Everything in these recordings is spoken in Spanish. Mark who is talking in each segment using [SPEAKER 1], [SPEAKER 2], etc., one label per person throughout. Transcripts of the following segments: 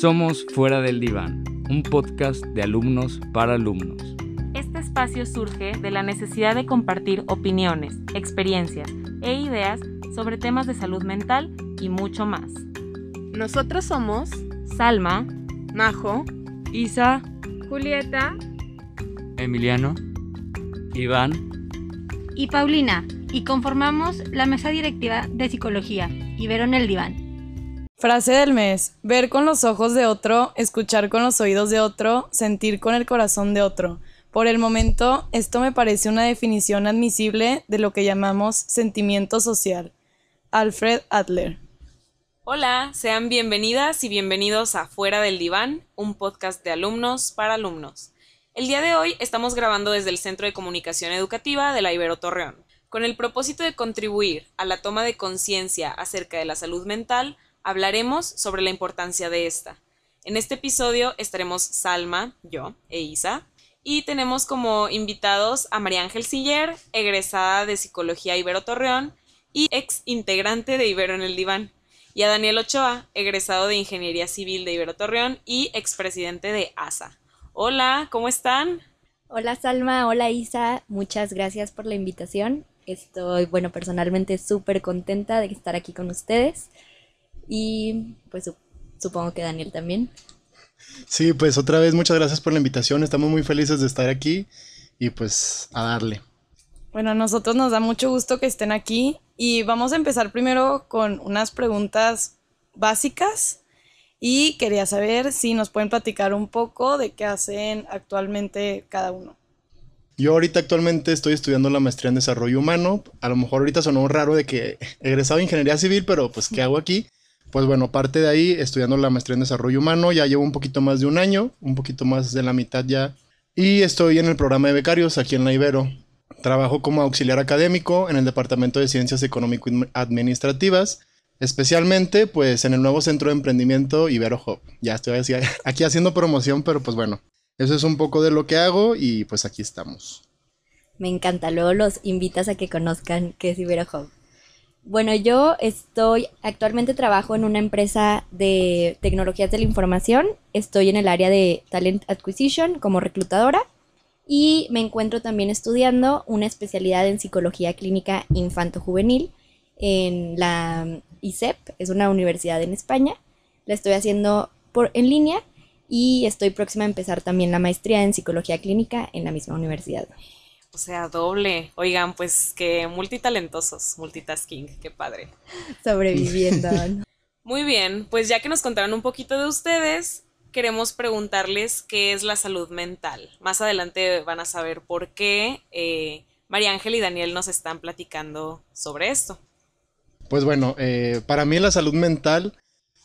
[SPEAKER 1] Somos Fuera del Diván, un podcast de alumnos para alumnos.
[SPEAKER 2] Este espacio surge de la necesidad de compartir opiniones, experiencias e ideas sobre temas de salud mental y mucho más.
[SPEAKER 3] Nosotros somos
[SPEAKER 2] Salma,
[SPEAKER 3] Majo,
[SPEAKER 2] Isa,
[SPEAKER 3] Julieta,
[SPEAKER 1] Emiliano, Iván
[SPEAKER 4] y Paulina, y conformamos la mesa directiva de psicología, Ibero en el diván.
[SPEAKER 5] Frase del mes, ver con los ojos de otro, escuchar con los oídos de otro, sentir con el corazón de otro. Por el momento, esto me parece una definición admisible de lo que llamamos sentimiento social. Alfred Adler.
[SPEAKER 2] Hola, sean bienvenidas y bienvenidos a Fuera del Diván, un podcast de alumnos para alumnos. El día de hoy estamos grabando desde el Centro de Comunicación Educativa de la Ibero Torreón, con el propósito de contribuir a la toma de conciencia acerca de la salud mental, hablaremos sobre la importancia de esta. En este episodio estaremos Salma, yo e Isa, y tenemos como invitados a María Ángel Siller, egresada de Psicología Ibero Torreón y ex integrante de Ibero en el Diván, y a Daniel Ochoa, egresado de Ingeniería Civil de Ibero Torreón y expresidente de ASA. Hola, ¿cómo están?
[SPEAKER 6] Hola Salma, hola Isa, muchas gracias por la invitación. Estoy, bueno, personalmente súper contenta de estar aquí con ustedes y pues supongo que Daniel también.
[SPEAKER 7] Sí, pues otra vez muchas gracias por la invitación, estamos muy felices de estar aquí y pues a darle.
[SPEAKER 5] Bueno, a nosotros nos da mucho gusto que estén aquí y vamos a empezar primero con unas preguntas básicas y quería saber si nos pueden platicar un poco de qué hacen actualmente cada uno.
[SPEAKER 7] Yo ahorita actualmente estoy estudiando la maestría en desarrollo humano. A lo mejor ahorita sonó raro de que he egresado de ingeniería civil, pero pues ¿qué hago aquí? Pues bueno, parte de ahí estudiando la maestría en desarrollo humano, ya llevo un poquito más de un año, un poquito más de la mitad ya. Y estoy en el programa de becarios aquí en la Ibero. Trabajo como auxiliar académico en el Departamento de Ciencias Económico-Administrativas, especialmente pues en el nuevo centro de emprendimiento Ibero Hub. Ya estoy aquí haciendo promoción, pero pues bueno, eso es un poco de lo que hago y pues aquí estamos.
[SPEAKER 6] Me encanta, luego los invitas a que conozcan qué es Ibero Hub. Bueno, yo estoy, actualmente trabajo en una empresa de tecnologías de la información, estoy en el área de Talent Acquisition como reclutadora y me encuentro también estudiando una especialidad en psicología clínica infanto-juvenil en la ISEP, es una universidad en España. La estoy haciendo por, en línea y estoy próxima a empezar también la maestría en psicología clínica en la misma universidad.
[SPEAKER 2] O sea, doble. Oigan, pues que multitalentosos, multitasking, qué padre.
[SPEAKER 6] Sobreviviendo.
[SPEAKER 2] Muy bien, pues ya que nos contaron un poquito de ustedes, queremos preguntarles qué es la salud mental. Más adelante van a saber por qué eh, María Ángel y Daniel nos están platicando sobre esto.
[SPEAKER 7] Pues bueno, eh, para mí la salud mental,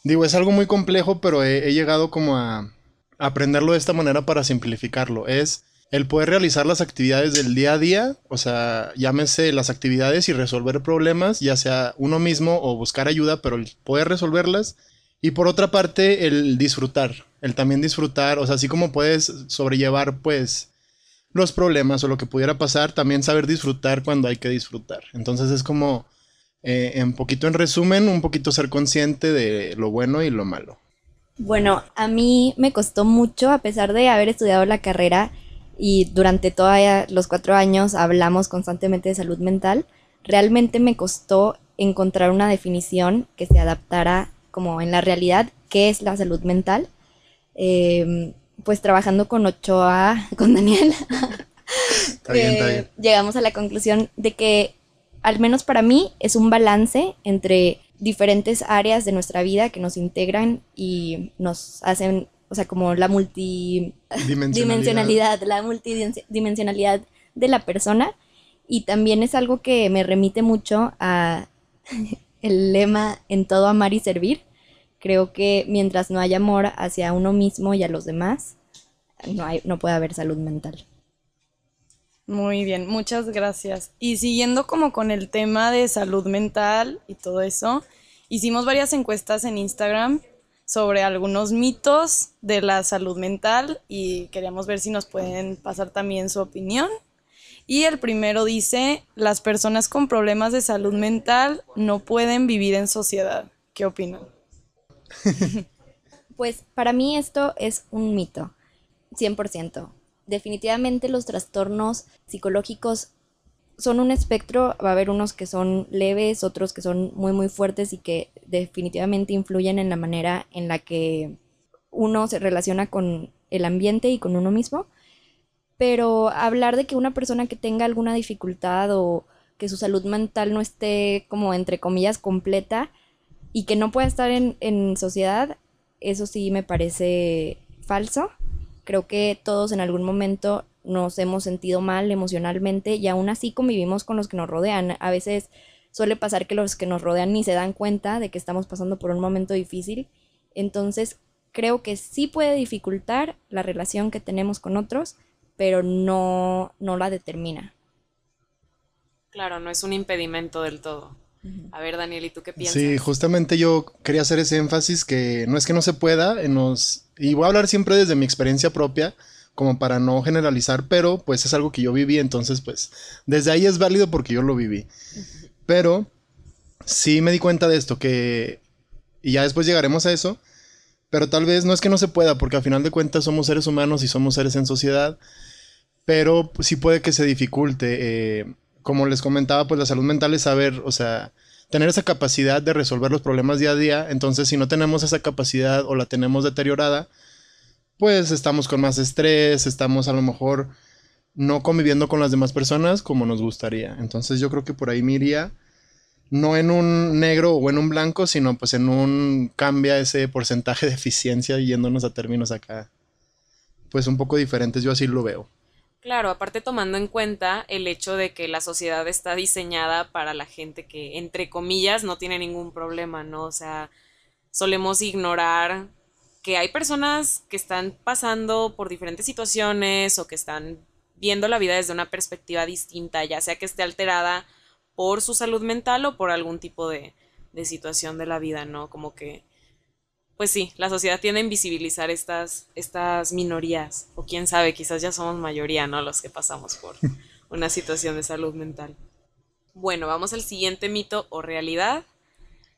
[SPEAKER 7] digo, es algo muy complejo, pero he llegado como a, aprenderlo de esta manera para simplificarlo. Es el poder realizar las actividades del día a día, o sea, llámese las actividades y resolver problemas, ya sea uno mismo o buscar ayuda, pero el poder resolverlas. Y por otra parte, el disfrutar, el también disfrutar, o sea, así como puedes sobrellevar, pues, los problemas o lo que pudiera pasar, también saber disfrutar cuando hay que disfrutar. Entonces es como, eh, en poquito en resumen, un poquito ser consciente de lo bueno y lo malo.
[SPEAKER 6] Bueno, a mí me costó mucho, a pesar de haber estudiado la carrera y durante todos los cuatro años hablamos constantemente de salud mental, realmente me costó encontrar una definición que se adaptara como en la realidad qué es la salud mental. Em, pues trabajando con Ochoa, con Daniel, eh, llegamos a la conclusión de que al menos para mí es un balance entre diferentes áreas de nuestra vida que nos integran y nos hacen, o sea, como la multidimensionalidad, la multidimensionalidad de la persona. Y también es algo que me remite mucho a el lema en todo amar y servir. Creo que mientras no haya amor hacia uno mismo y a los demás, no, hay, no puede haber salud mental.
[SPEAKER 5] Muy bien, muchas gracias. Y siguiendo como con el tema de salud mental y todo eso, hicimos varias encuestas en Instagram sobre algunos mitos de la salud mental y queríamos ver si nos pueden pasar también su opinión. Y el primero dice, las personas con problemas de salud mental no pueden vivir en sociedad. ¿Qué opinan?
[SPEAKER 6] Pues para mí esto es un mito, 100%. Definitivamente los trastornos psicológicos son un espectro, va a haber unos que son leves, otros que son muy muy fuertes y que definitivamente influyen en la manera en la que uno se relaciona con el ambiente y con uno mismo. Pero hablar de que una persona que tenga alguna dificultad o que su salud mental no esté como entre comillas completa y que no pueda estar en, en sociedad, eso sí me parece falso. Creo que todos en algún momento nos hemos sentido mal emocionalmente y aún así convivimos con los que nos rodean. A veces suele pasar que los que nos rodean ni se dan cuenta de que estamos pasando por un momento difícil. Entonces creo que sí puede dificultar la relación que tenemos con otros, pero no, no la determina.
[SPEAKER 2] Claro, no es un impedimento del todo. A ver, Daniel, ¿y tú qué piensas?
[SPEAKER 7] Sí, justamente yo quería hacer ese énfasis que no es que no se pueda, nos, y voy a hablar siempre desde mi experiencia propia, como para no generalizar, pero pues es algo que yo viví, entonces pues desde ahí es válido porque yo lo viví. Pero sí me di cuenta de esto, que, y ya después llegaremos a eso, pero tal vez no es que no se pueda, porque al final de cuentas somos seres humanos y somos seres en sociedad, pero sí puede que se dificulte. Eh, como les comentaba, pues la salud mental es saber, o sea, tener esa capacidad de resolver los problemas día a día. Entonces, si no tenemos esa capacidad o la tenemos deteriorada, pues estamos con más estrés, estamos a lo mejor no conviviendo con las demás personas como nos gustaría. Entonces, yo creo que por ahí me iría no en un negro o en un blanco, sino pues en un cambia ese porcentaje de eficiencia yéndonos a términos acá, pues un poco diferentes, yo así lo veo.
[SPEAKER 2] Claro, aparte tomando en cuenta el hecho de que la sociedad está diseñada para la gente que, entre comillas, no tiene ningún problema, ¿no? O sea, solemos ignorar que hay personas que están pasando por diferentes situaciones o que están viendo la vida desde una perspectiva distinta, ya sea que esté alterada por su salud mental o por algún tipo de, de situación de la vida, ¿no? Como que pues sí, la sociedad tiende a invisibilizar estas, estas minorías, o quién sabe, quizás ya somos mayoría, ¿no? Los que pasamos por una situación de salud mental. Bueno, vamos al siguiente mito o realidad.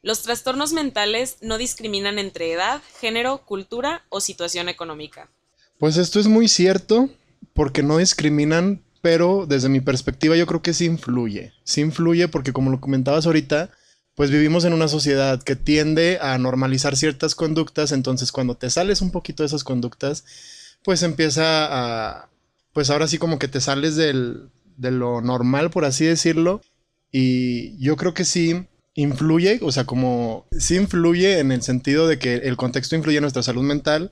[SPEAKER 2] Los trastornos mentales no discriminan entre edad, género, cultura o situación económica.
[SPEAKER 7] Pues esto es muy cierto, porque no discriminan, pero desde mi perspectiva yo creo que sí influye. Sí influye porque como lo comentabas ahorita, pues vivimos en una sociedad que tiende a normalizar ciertas conductas, entonces cuando te sales un poquito de esas conductas, pues empieza a, pues ahora sí como que te sales del, de lo normal, por así decirlo, y yo creo que sí influye, o sea, como sí influye en el sentido de que el contexto influye en nuestra salud mental,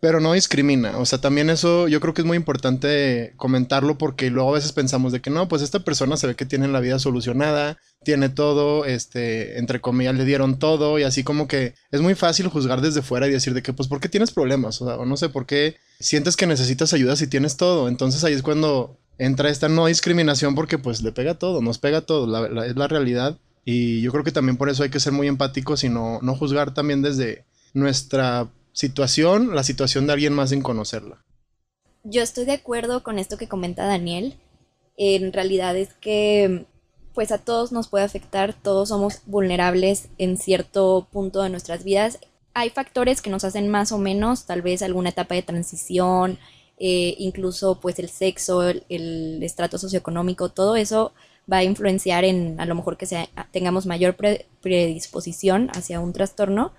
[SPEAKER 7] pero no discrimina. O sea, también eso yo creo que es muy importante comentarlo porque luego a veces pensamos de que no, pues esta persona se ve que tiene la vida solucionada, tiene todo, este, entre comillas, le dieron todo y así como que es muy fácil juzgar desde fuera y decir de que, pues, ¿por qué tienes problemas? O sea, o no sé por qué sientes que necesitas ayuda si tienes todo. Entonces ahí es cuando entra esta no discriminación porque pues le pega todo, nos pega todo, es la realidad. Y yo creo que también por eso hay que ser muy empáticos y no, no juzgar también desde nuestra situación, la situación de alguien más sin conocerla.
[SPEAKER 6] Yo estoy de acuerdo con esto que comenta Daniel. En realidad es que pues a todos nos puede afectar, todos somos vulnerables en cierto punto de nuestras vidas. Hay factores que nos hacen más o menos, tal vez alguna etapa de transición, eh, incluso pues el sexo, el, estrato socioeconómico, todo eso va a influenciar en a lo mejor que sea, tengamos mayor predisposición hacia un trastorno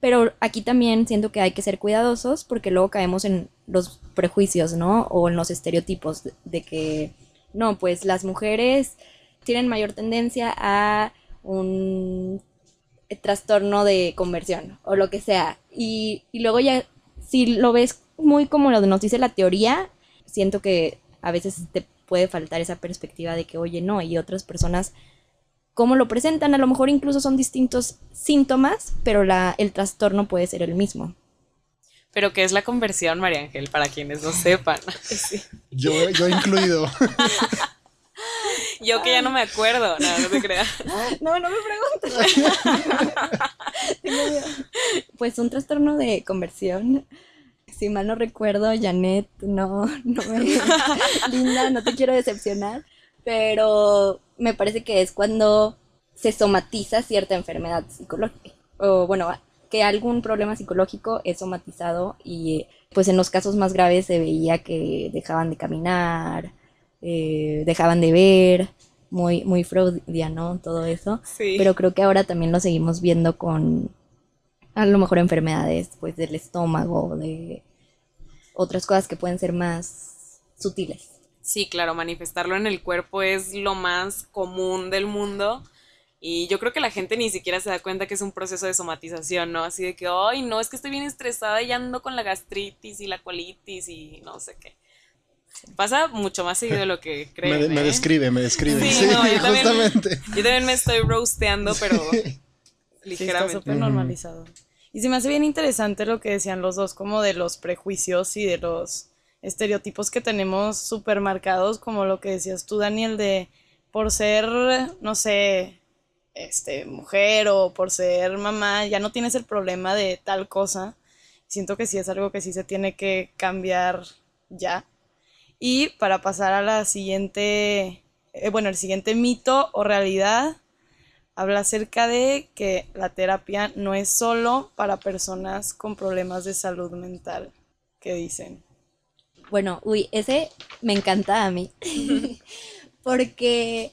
[SPEAKER 6] pero aquí también siento que hay que ser cuidadosos porque luego caemos en los prejuicios, ¿no? O en los estereotipos de, que, no, pues las mujeres tienen mayor tendencia a un trastorno de conversión o lo que sea. Y luego ya, si lo ves muy como lo que nos dice la teoría, siento que a veces te puede faltar esa perspectiva de que, oye, no, y otras personas cómo lo presentan, a lo mejor incluso son distintos síntomas, pero la, el trastorno puede ser el mismo.
[SPEAKER 2] Pero ¿qué es la conversión, María Ángel? Para quienes no sepan.
[SPEAKER 7] Yo, yo incluido.
[SPEAKER 2] yo que ya no me acuerdo, no, no te creas.
[SPEAKER 6] No, no me preguntes. pues un trastorno de conversión. Si mal no recuerdo, Janet, no, no me... Linda, no te quiero decepcionar pero me parece que es cuando se somatiza cierta enfermedad psicológica. O bueno, que algún problema psicológico es somatizado y pues en los casos más graves se veía que dejaban de caminar, eh, dejaban de ver, muy, muy freudiano todo eso,
[SPEAKER 2] Sí.
[SPEAKER 6] pero creo que ahora también lo seguimos viendo con a lo mejor enfermedades pues del estómago, de otras cosas que pueden ser más sutiles.
[SPEAKER 2] Sí, claro, manifestarlo en el cuerpo es lo más común del mundo. Y yo creo que la gente ni siquiera se da cuenta que es un proceso de somatización, ¿no? Así de que, ay, no, es que estoy bien estresada y ando con la gastritis y la colitis y no sé qué. Pasa mucho más seguido de lo que creen.
[SPEAKER 7] me, me
[SPEAKER 2] ¿eh?
[SPEAKER 7] describe, me describe.
[SPEAKER 2] Sí,
[SPEAKER 7] Sí,
[SPEAKER 2] no, yo también-
[SPEAKER 7] justamente.
[SPEAKER 2] Yo también me estoy roasteando, pero
[SPEAKER 5] Sí, está
[SPEAKER 2] ligeramente.
[SPEAKER 5] súper normalizado. Y se me hace bien interesante lo que decían los dos, como de los prejuicios y de los estereotipos que tenemos súper marcados, como lo que decías tú, Daniel, de por ser, no sé, este, mujer o por ser mamá, ya no tienes el problema de tal cosa. Siento que sí es algo que sí se tiene que cambiar ya. Y para pasar a la siguiente, eh, bueno, el siguiente mito o realidad, habla acerca de que la terapia no es solo para personas con problemas de salud mental. ¿Qué dicen?
[SPEAKER 6] Bueno, uy, ese me encanta a mí. Porque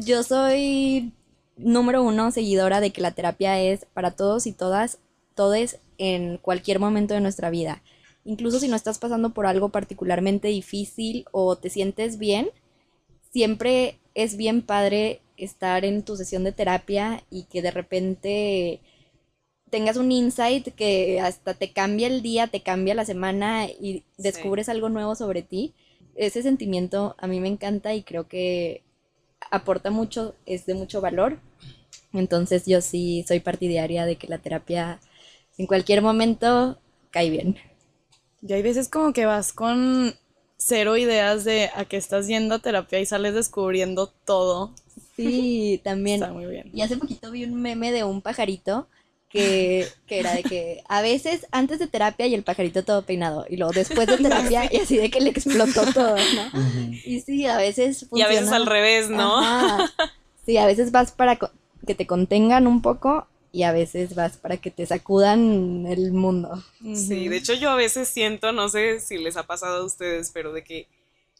[SPEAKER 6] yo soy número uno seguidora de que la terapia es para todos y todas, todes en cualquier momento de nuestra vida. Incluso si no estás pasando por algo particularmente difícil o te sientes bien, siempre es bien padre estar en tu sesión de terapia y que de repente tengas un insight que hasta te cambia el día, te cambia la semana y descubres algo nuevo sobre ti. Ese sentimiento a mí me encanta y creo que aporta mucho, es de mucho valor. Entonces yo sí soy partidaria de que la terapia en cualquier momento cae bien.
[SPEAKER 5] Y hay veces como que vas con cero ideas de a qué estás yendo a terapia y sales descubriendo todo.
[SPEAKER 6] Sí, también.
[SPEAKER 5] Está muy bien.
[SPEAKER 6] Y hace poquito vi un meme de un pajarito que, que era de que a veces antes de terapia y el pajarito todo peinado y luego después de terapia y así de que le explotó todo, ¿no? Y sí, a veces
[SPEAKER 2] Y a veces
[SPEAKER 6] funciona.
[SPEAKER 2] al revés, ¿no?
[SPEAKER 6] Ajá. Sí, a veces vas para co- que te contengan un poco y a veces vas para que te sacudan el mundo.
[SPEAKER 2] Sí, de hecho yo a veces siento, no sé si les ha pasado a ustedes, pero de que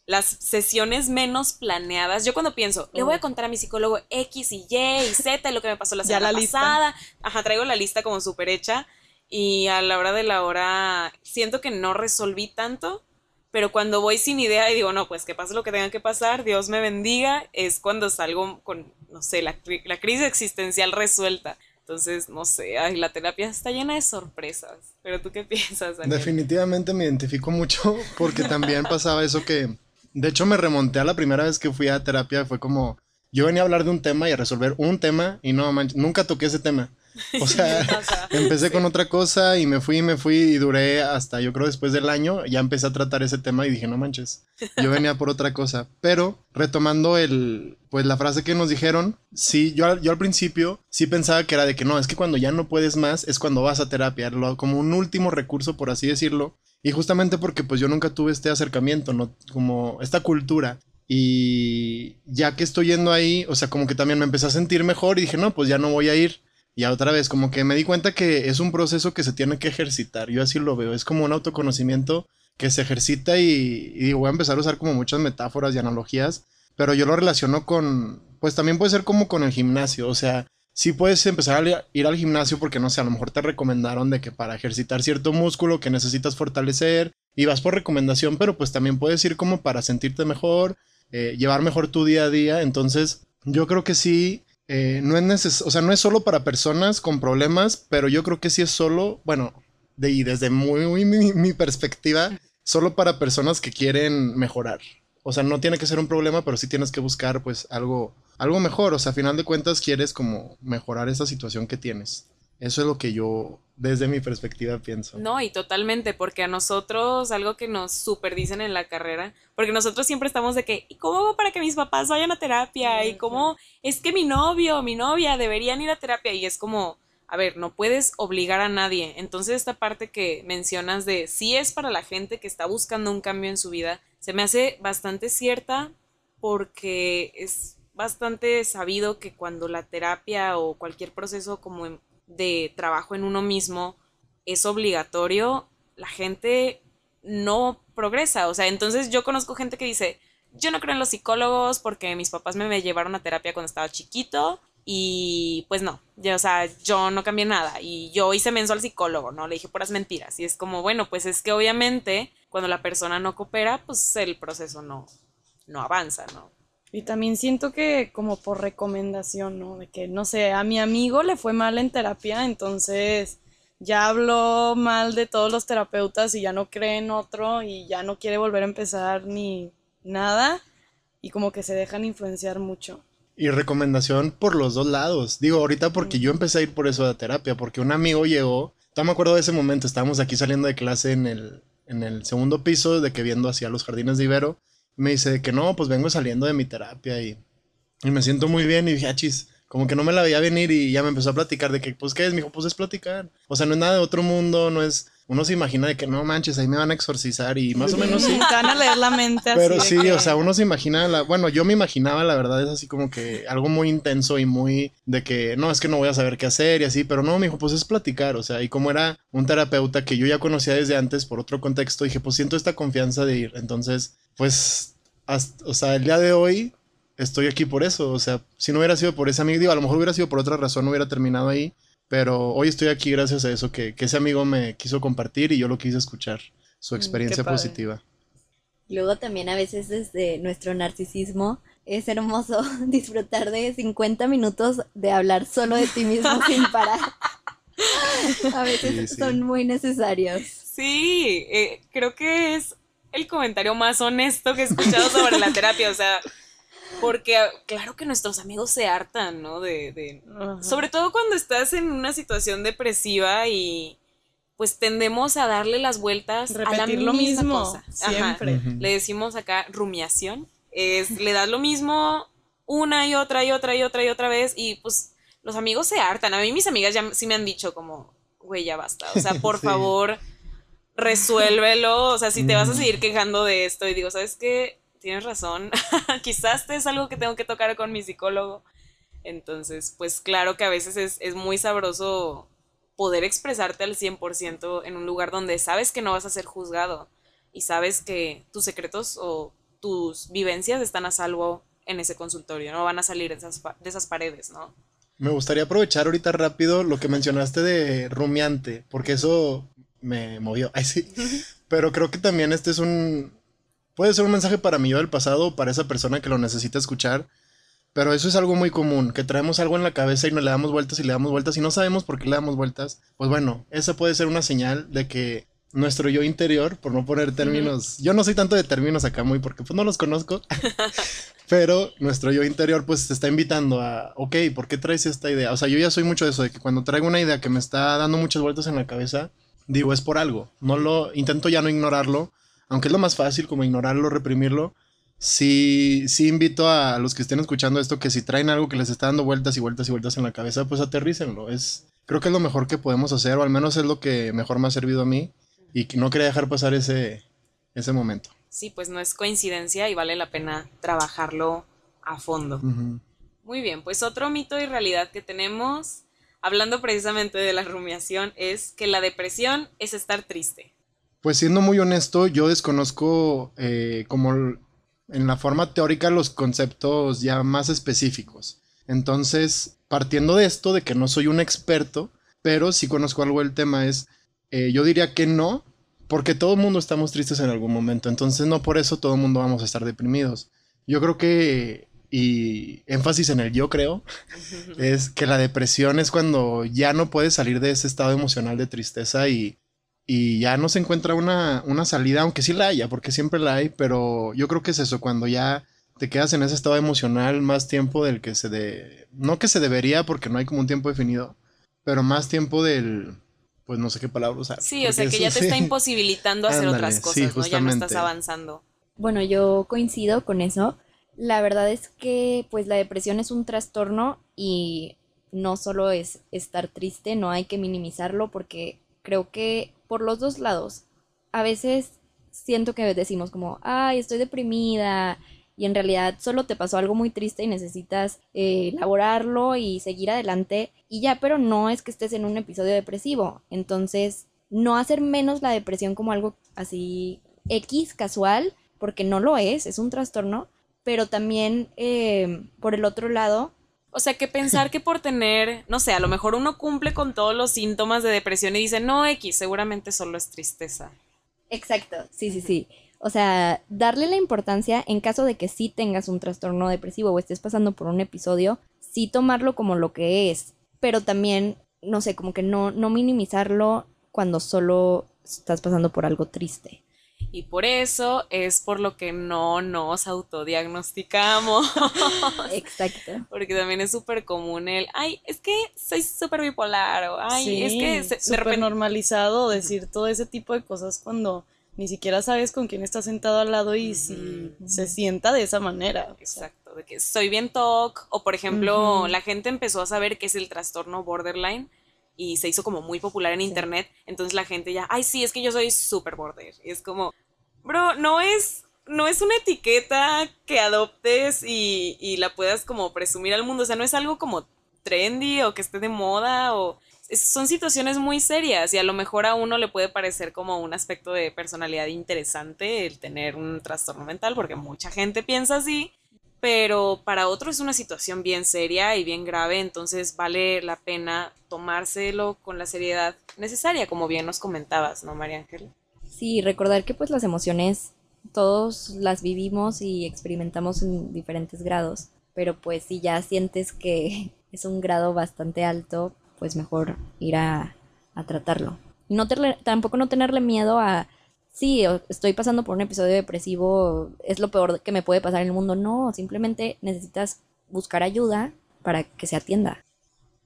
[SPEAKER 2] las sesiones menos planeadas, yo cuando pienso, le voy a contar a mi psicólogo X y Y y Z lo que me pasó la
[SPEAKER 5] Ya
[SPEAKER 2] semana
[SPEAKER 5] la lista.
[SPEAKER 2] pasada, ajá, traigo la lista como súper hecha y a la hora de la hora siento que no resolví tanto, pero cuando voy sin idea y digo, no, pues que pase lo que tenga que pasar, Dios me bendiga, es cuando salgo con, no sé, la, la crisis existencial resuelta. Entonces, no sé, ay, la terapia está llena de sorpresas. Pero tú qué piensas, Daniel?
[SPEAKER 7] Definitivamente me identifico mucho porque también pasaba eso que, de hecho me remonté a la primera vez que fui a terapia, fue como, yo venía a hablar de un tema y a resolver un tema y no, manches, nunca toqué ese tema. O sea, empecé con otra cosa y me fui, me fui y duré hasta, yo creo, después del año, ya empecé a tratar ese tema y dije, no manches, yo venía por otra cosa. Pero retomando el, pues la frase que nos dijeron, sí, yo, al- yo al principio sí pensaba que era de que no, es que cuando ya no puedes más es cuando vas a terapia, lo- como un último recurso, por así decirlo. Y justamente porque pues yo nunca tuve este acercamiento, ¿no? Como esta cultura. Y ya que estoy yendo ahí, o sea, como que también me empecé a sentir mejor y dije, no, pues ya no voy a ir. Y otra vez, como que me di cuenta que es un proceso que se tiene que ejercitar. Yo así lo veo. Es como un autoconocimiento que se ejercita y, y voy a empezar a usar como muchas metáforas y analogías. Pero yo lo relaciono con, pues también puede ser como con el gimnasio. O sea, sí puedes empezar a ir al gimnasio porque no sé, a lo mejor te recomendaron de que para ejercitar cierto músculo que necesitas fortalecer y vas por recomendación, pero pues también puedes ir como para sentirte mejor, eh, llevar mejor tu día a día. Entonces, yo creo que sí, eh, no es neces o sea, no es solo para personas con problemas, pero yo creo que sí es solo, bueno, de, y desde muy, muy mi perspectiva, solo para personas que quieren mejorar. O sea, no tiene que ser un problema, pero sí tienes que buscar pues algo, algo mejor. O sea, a final de cuentas quieres como mejorar esa situación que tienes. Eso es lo que yo, desde mi perspectiva, pienso.
[SPEAKER 2] No, y totalmente, porque a nosotros algo que nos super dicen en la carrera, porque nosotros siempre estamos de que, ¿y cómo hago para que mis papás vayan a terapia? ¿Y cómo es que mi novio, mi novia deberían ir a terapia? Y es como, a ver, no puedes obligar a nadie. Entonces esta parte que mencionas de si es para la gente que está buscando un cambio en su vida, se me hace bastante cierta porque es bastante sabido que cuando la terapia o cualquier proceso como de trabajo en uno mismo es obligatorio, la gente no progresa. O sea, entonces yo conozco gente que dice, yo no creo en los psicólogos porque mis papás me llevaron a terapia cuando estaba chiquito y pues no, ya, o sea, yo no cambié nada y yo hice menso al psicólogo, ¿no? Le dije puras mentiras y es como, bueno, pues es que obviamente cuando la persona no coopera, pues el proceso no, no avanza, ¿no?
[SPEAKER 5] Y también siento que como por recomendación, ¿no? De que, no sé, a mi amigo le fue mal en terapia, entonces ya habló mal de todos los terapeutas y ya no cree en otro y ya no quiere volver a empezar ni nada y como que se dejan influenciar mucho.
[SPEAKER 7] Y recomendación por los dos lados. Digo, ahorita porque yo empecé a ir por eso de terapia, porque un amigo llegó, no me acuerdo de ese momento, estábamos aquí saliendo de clase en el, en el segundo piso, de que viendo hacia los jardines de Ibero, me dice que no, pues vengo saliendo de mi terapia y, y me siento muy bien y dije, achis, como que no me la veía venir y ya me empezó a platicar de que, pues, ¿qué es? Me dijo, pues es platicar. O sea, no es nada de otro mundo, no es uno se imagina de que no manches, ahí me van a exorcizar y más o menos sí.
[SPEAKER 5] Te van a leer la mente así.
[SPEAKER 7] Pero sí,
[SPEAKER 5] que-
[SPEAKER 7] o sea, uno se imagina, la, bueno, yo me imaginaba, la verdad es así como que algo muy intenso y muy de que no, es que no voy a saber qué hacer y así, pero no, me dijo, pues es platicar, o sea, y como era un terapeuta que yo ya conocía desde antes por otro contexto, dije, pues siento esta confianza de ir, entonces, pues, hasta- o sea, el día de hoy estoy aquí por eso, o sea, si no hubiera sido por ese amigo, digo, a lo mejor hubiera sido por otra razón, no hubiera terminado ahí, pero hoy estoy aquí gracias a eso que, que ese amigo me quiso compartir y yo lo quise escuchar, su experiencia
[SPEAKER 5] padre.
[SPEAKER 7] positiva.
[SPEAKER 6] Luego también a veces desde nuestro narcisismo es hermoso disfrutar de 50 minutos de hablar solo de ti mismo sin parar. A veces
[SPEAKER 7] Sí, sí.
[SPEAKER 6] son muy necesarios.
[SPEAKER 2] Sí, eh, creo que es el comentario más honesto que he escuchado sobre la terapia, o sea, porque claro que nuestros amigos se hartan, ¿no? De, de- sobre todo cuando estás en una situación depresiva y pues tendemos a darle las vueltas a la
[SPEAKER 5] lo
[SPEAKER 2] misma
[SPEAKER 5] mismo,
[SPEAKER 2] cosa. Ajá.
[SPEAKER 5] siempre.
[SPEAKER 2] Le decimos acá rumiación, es le das lo mismo una y otra y otra y otra y otra vez y pues los amigos se hartan. A mí mis amigas ya sí me han dicho como, güey, ya basta, o sea, por
[SPEAKER 7] Sí.
[SPEAKER 2] favor, resuélvelo, o sea, si te vas a seguir quejando de esto y digo, ¿sabes qué? Tienes razón, quizás este es algo que tengo que tocar con mi psicólogo. Entonces, pues claro que a veces es, es muy sabroso poder expresarte al 100% en un lugar donde sabes que no vas a ser juzgado y sabes que tus secretos o tus vivencias están a salvo en ese consultorio, no van a salir de esas, de esas paredes, ¿no?
[SPEAKER 7] Me gustaría aprovechar ahorita rápido lo que mencionaste de rumiante, porque eso me movió. Ay, sí. Pero creo que también este es un. Puede ser un mensaje para mí yo del pasado o para esa persona que lo necesita escuchar. Pero eso es algo muy común, que traemos algo en la cabeza y nos le damos vueltas y le damos vueltas y no sabemos por qué le damos vueltas. Pues bueno, esa puede ser una señal de que nuestro yo interior, por no poner términos, yo no soy tanto de términos acá muy porque pues no los conozco, pero nuestro yo interior pues te está invitando a, ok, ¿por qué traes esta idea? O sea, yo ya soy mucho de eso, de que cuando traigo una idea que me está dando muchas vueltas en la cabeza, digo, es por algo. No lo, intento ya no ignorarlo, aunque es lo más fácil como ignorarlo, reprimirlo. Sí, sí invito a los que estén escuchando esto que si traen algo que les está dando vueltas y vueltas y vueltas en la cabeza, pues aterrícenlo. Es, creo que es lo mejor que podemos hacer, o al menos es lo que mejor me ha servido a mí, y que no quería dejar pasar ese, ese momento.
[SPEAKER 2] Sí, pues no es coincidencia y vale la pena trabajarlo a fondo. Muy bien, pues otro mito y realidad que tenemos, hablando precisamente de la rumiación, es que la depresión es estar triste.
[SPEAKER 7] Pues siendo muy honesto, yo desconozco eh, como en la forma teórica los conceptos ya más específicos. Entonces, partiendo de esto, de que no soy un experto, pero sí conozco algo del tema, es, eh, yo diría que no, porque todo el mundo estamos tristes en algún momento, entonces no por eso todo el mundo vamos a estar deprimidos. Yo creo que, y énfasis en el yo creo, es que la depresión es cuando ya no puedes salir de ese estado emocional de tristeza y, y ya no se encuentra una, una salida, aunque sí la haya, porque siempre la hay, pero yo creo que es eso, cuando ya te quedas en ese estado emocional más tiempo del que se de... No que se debería, porque no hay como un tiempo definido, pero más tiempo del... Pues no sé qué palabra usar.
[SPEAKER 2] Sí, o sea que ya te está imposibilitando hacer
[SPEAKER 7] Ándale,
[SPEAKER 2] otras
[SPEAKER 7] sí,
[SPEAKER 2] cosas, ¿no? Ya no estás avanzando.
[SPEAKER 6] Bueno, yo coincido con eso. La verdad es que pues la depresión es un trastorno y no solo es estar triste, no hay que minimizarlo porque creo que por los dos lados, a veces siento que decimos como, ay, estoy deprimida y en realidad solo te pasó algo muy triste y necesitas eh, elaborarlo y seguir adelante y ya, pero no es que estés en un episodio depresivo. Entonces, no hacer menos la depresión como algo así X casual, porque no lo es, es un trastorno, pero también eh, por el otro lado,
[SPEAKER 2] O sea, que pensar que por tener, no sé, a lo mejor uno cumple con todos los síntomas de depresión y dice, no, X, seguramente solo es tristeza.
[SPEAKER 6] Exacto, sí, sí, sí. O sea, darle la importancia en caso de que sí tengas un trastorno depresivo o estés pasando por un episodio, sí tomarlo como lo que es, pero también, no sé, como que no, no minimizarlo cuando solo estás pasando por algo triste.
[SPEAKER 2] Y por eso es por lo que no nos autodiagnosticamos.
[SPEAKER 6] Exacto.
[SPEAKER 2] Porque también es súper común el, ay, es que soy súper bipolar o, ay,
[SPEAKER 5] sí,
[SPEAKER 2] es que se- de
[SPEAKER 5] súper
[SPEAKER 2] repente...
[SPEAKER 5] normalizado decir todo ese tipo de cosas cuando ni siquiera sabes con quién está sentado al lado y si se sienta de esa manera.
[SPEAKER 2] Exacto, de que soy bien TOC, o por ejemplo, la gente empezó a saber qué es el trastorno borderline y se hizo como muy popular en internet, entonces la gente ya, ay, sí, es que yo soy súper border. Y es como, bro, no es, no es una etiqueta que adoptes y, y la puedas como presumir al mundo, o sea, no es algo como trendy o que esté de moda o... son situaciones muy serias y a lo mejor a uno le puede parecer como un aspecto de personalidad interesante el tener un trastorno mental, porque mucha gente piensa así, pero para otro es una situación bien seria y bien grave, entonces vale la pena tomárselo con la seriedad necesaria, como bien nos comentabas, ¿no, María Ángel?
[SPEAKER 6] Sí, recordar que pues las emociones todos las vivimos y experimentamos en diferentes grados, pero pues si ya sientes que es un grado bastante alto, pues mejor ir a, a tratarlo. No tampoco no tenerle miedo a, sí, estoy pasando por un episodio depresivo, es lo peor que me puede pasar en el mundo. No, simplemente necesitas buscar ayuda para que se atienda.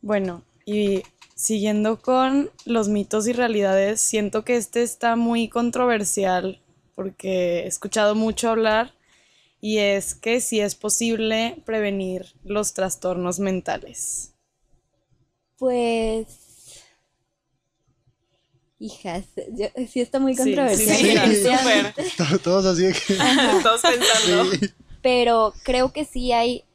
[SPEAKER 5] Bueno, y siguiendo con los mitos y realidades, siento que este está muy controversial porque he escuchado mucho hablar y es que sí es posible prevenir los trastornos mentales.
[SPEAKER 6] Pues. Hijas, yo- sí está muy
[SPEAKER 5] Sí, sí,
[SPEAKER 6] controversial.
[SPEAKER 2] Sí,
[SPEAKER 6] definitivamente.
[SPEAKER 2] súper.
[SPEAKER 7] Todos así de que...
[SPEAKER 2] Todos pensando.
[SPEAKER 7] Sí.
[SPEAKER 6] Pero creo que sí hay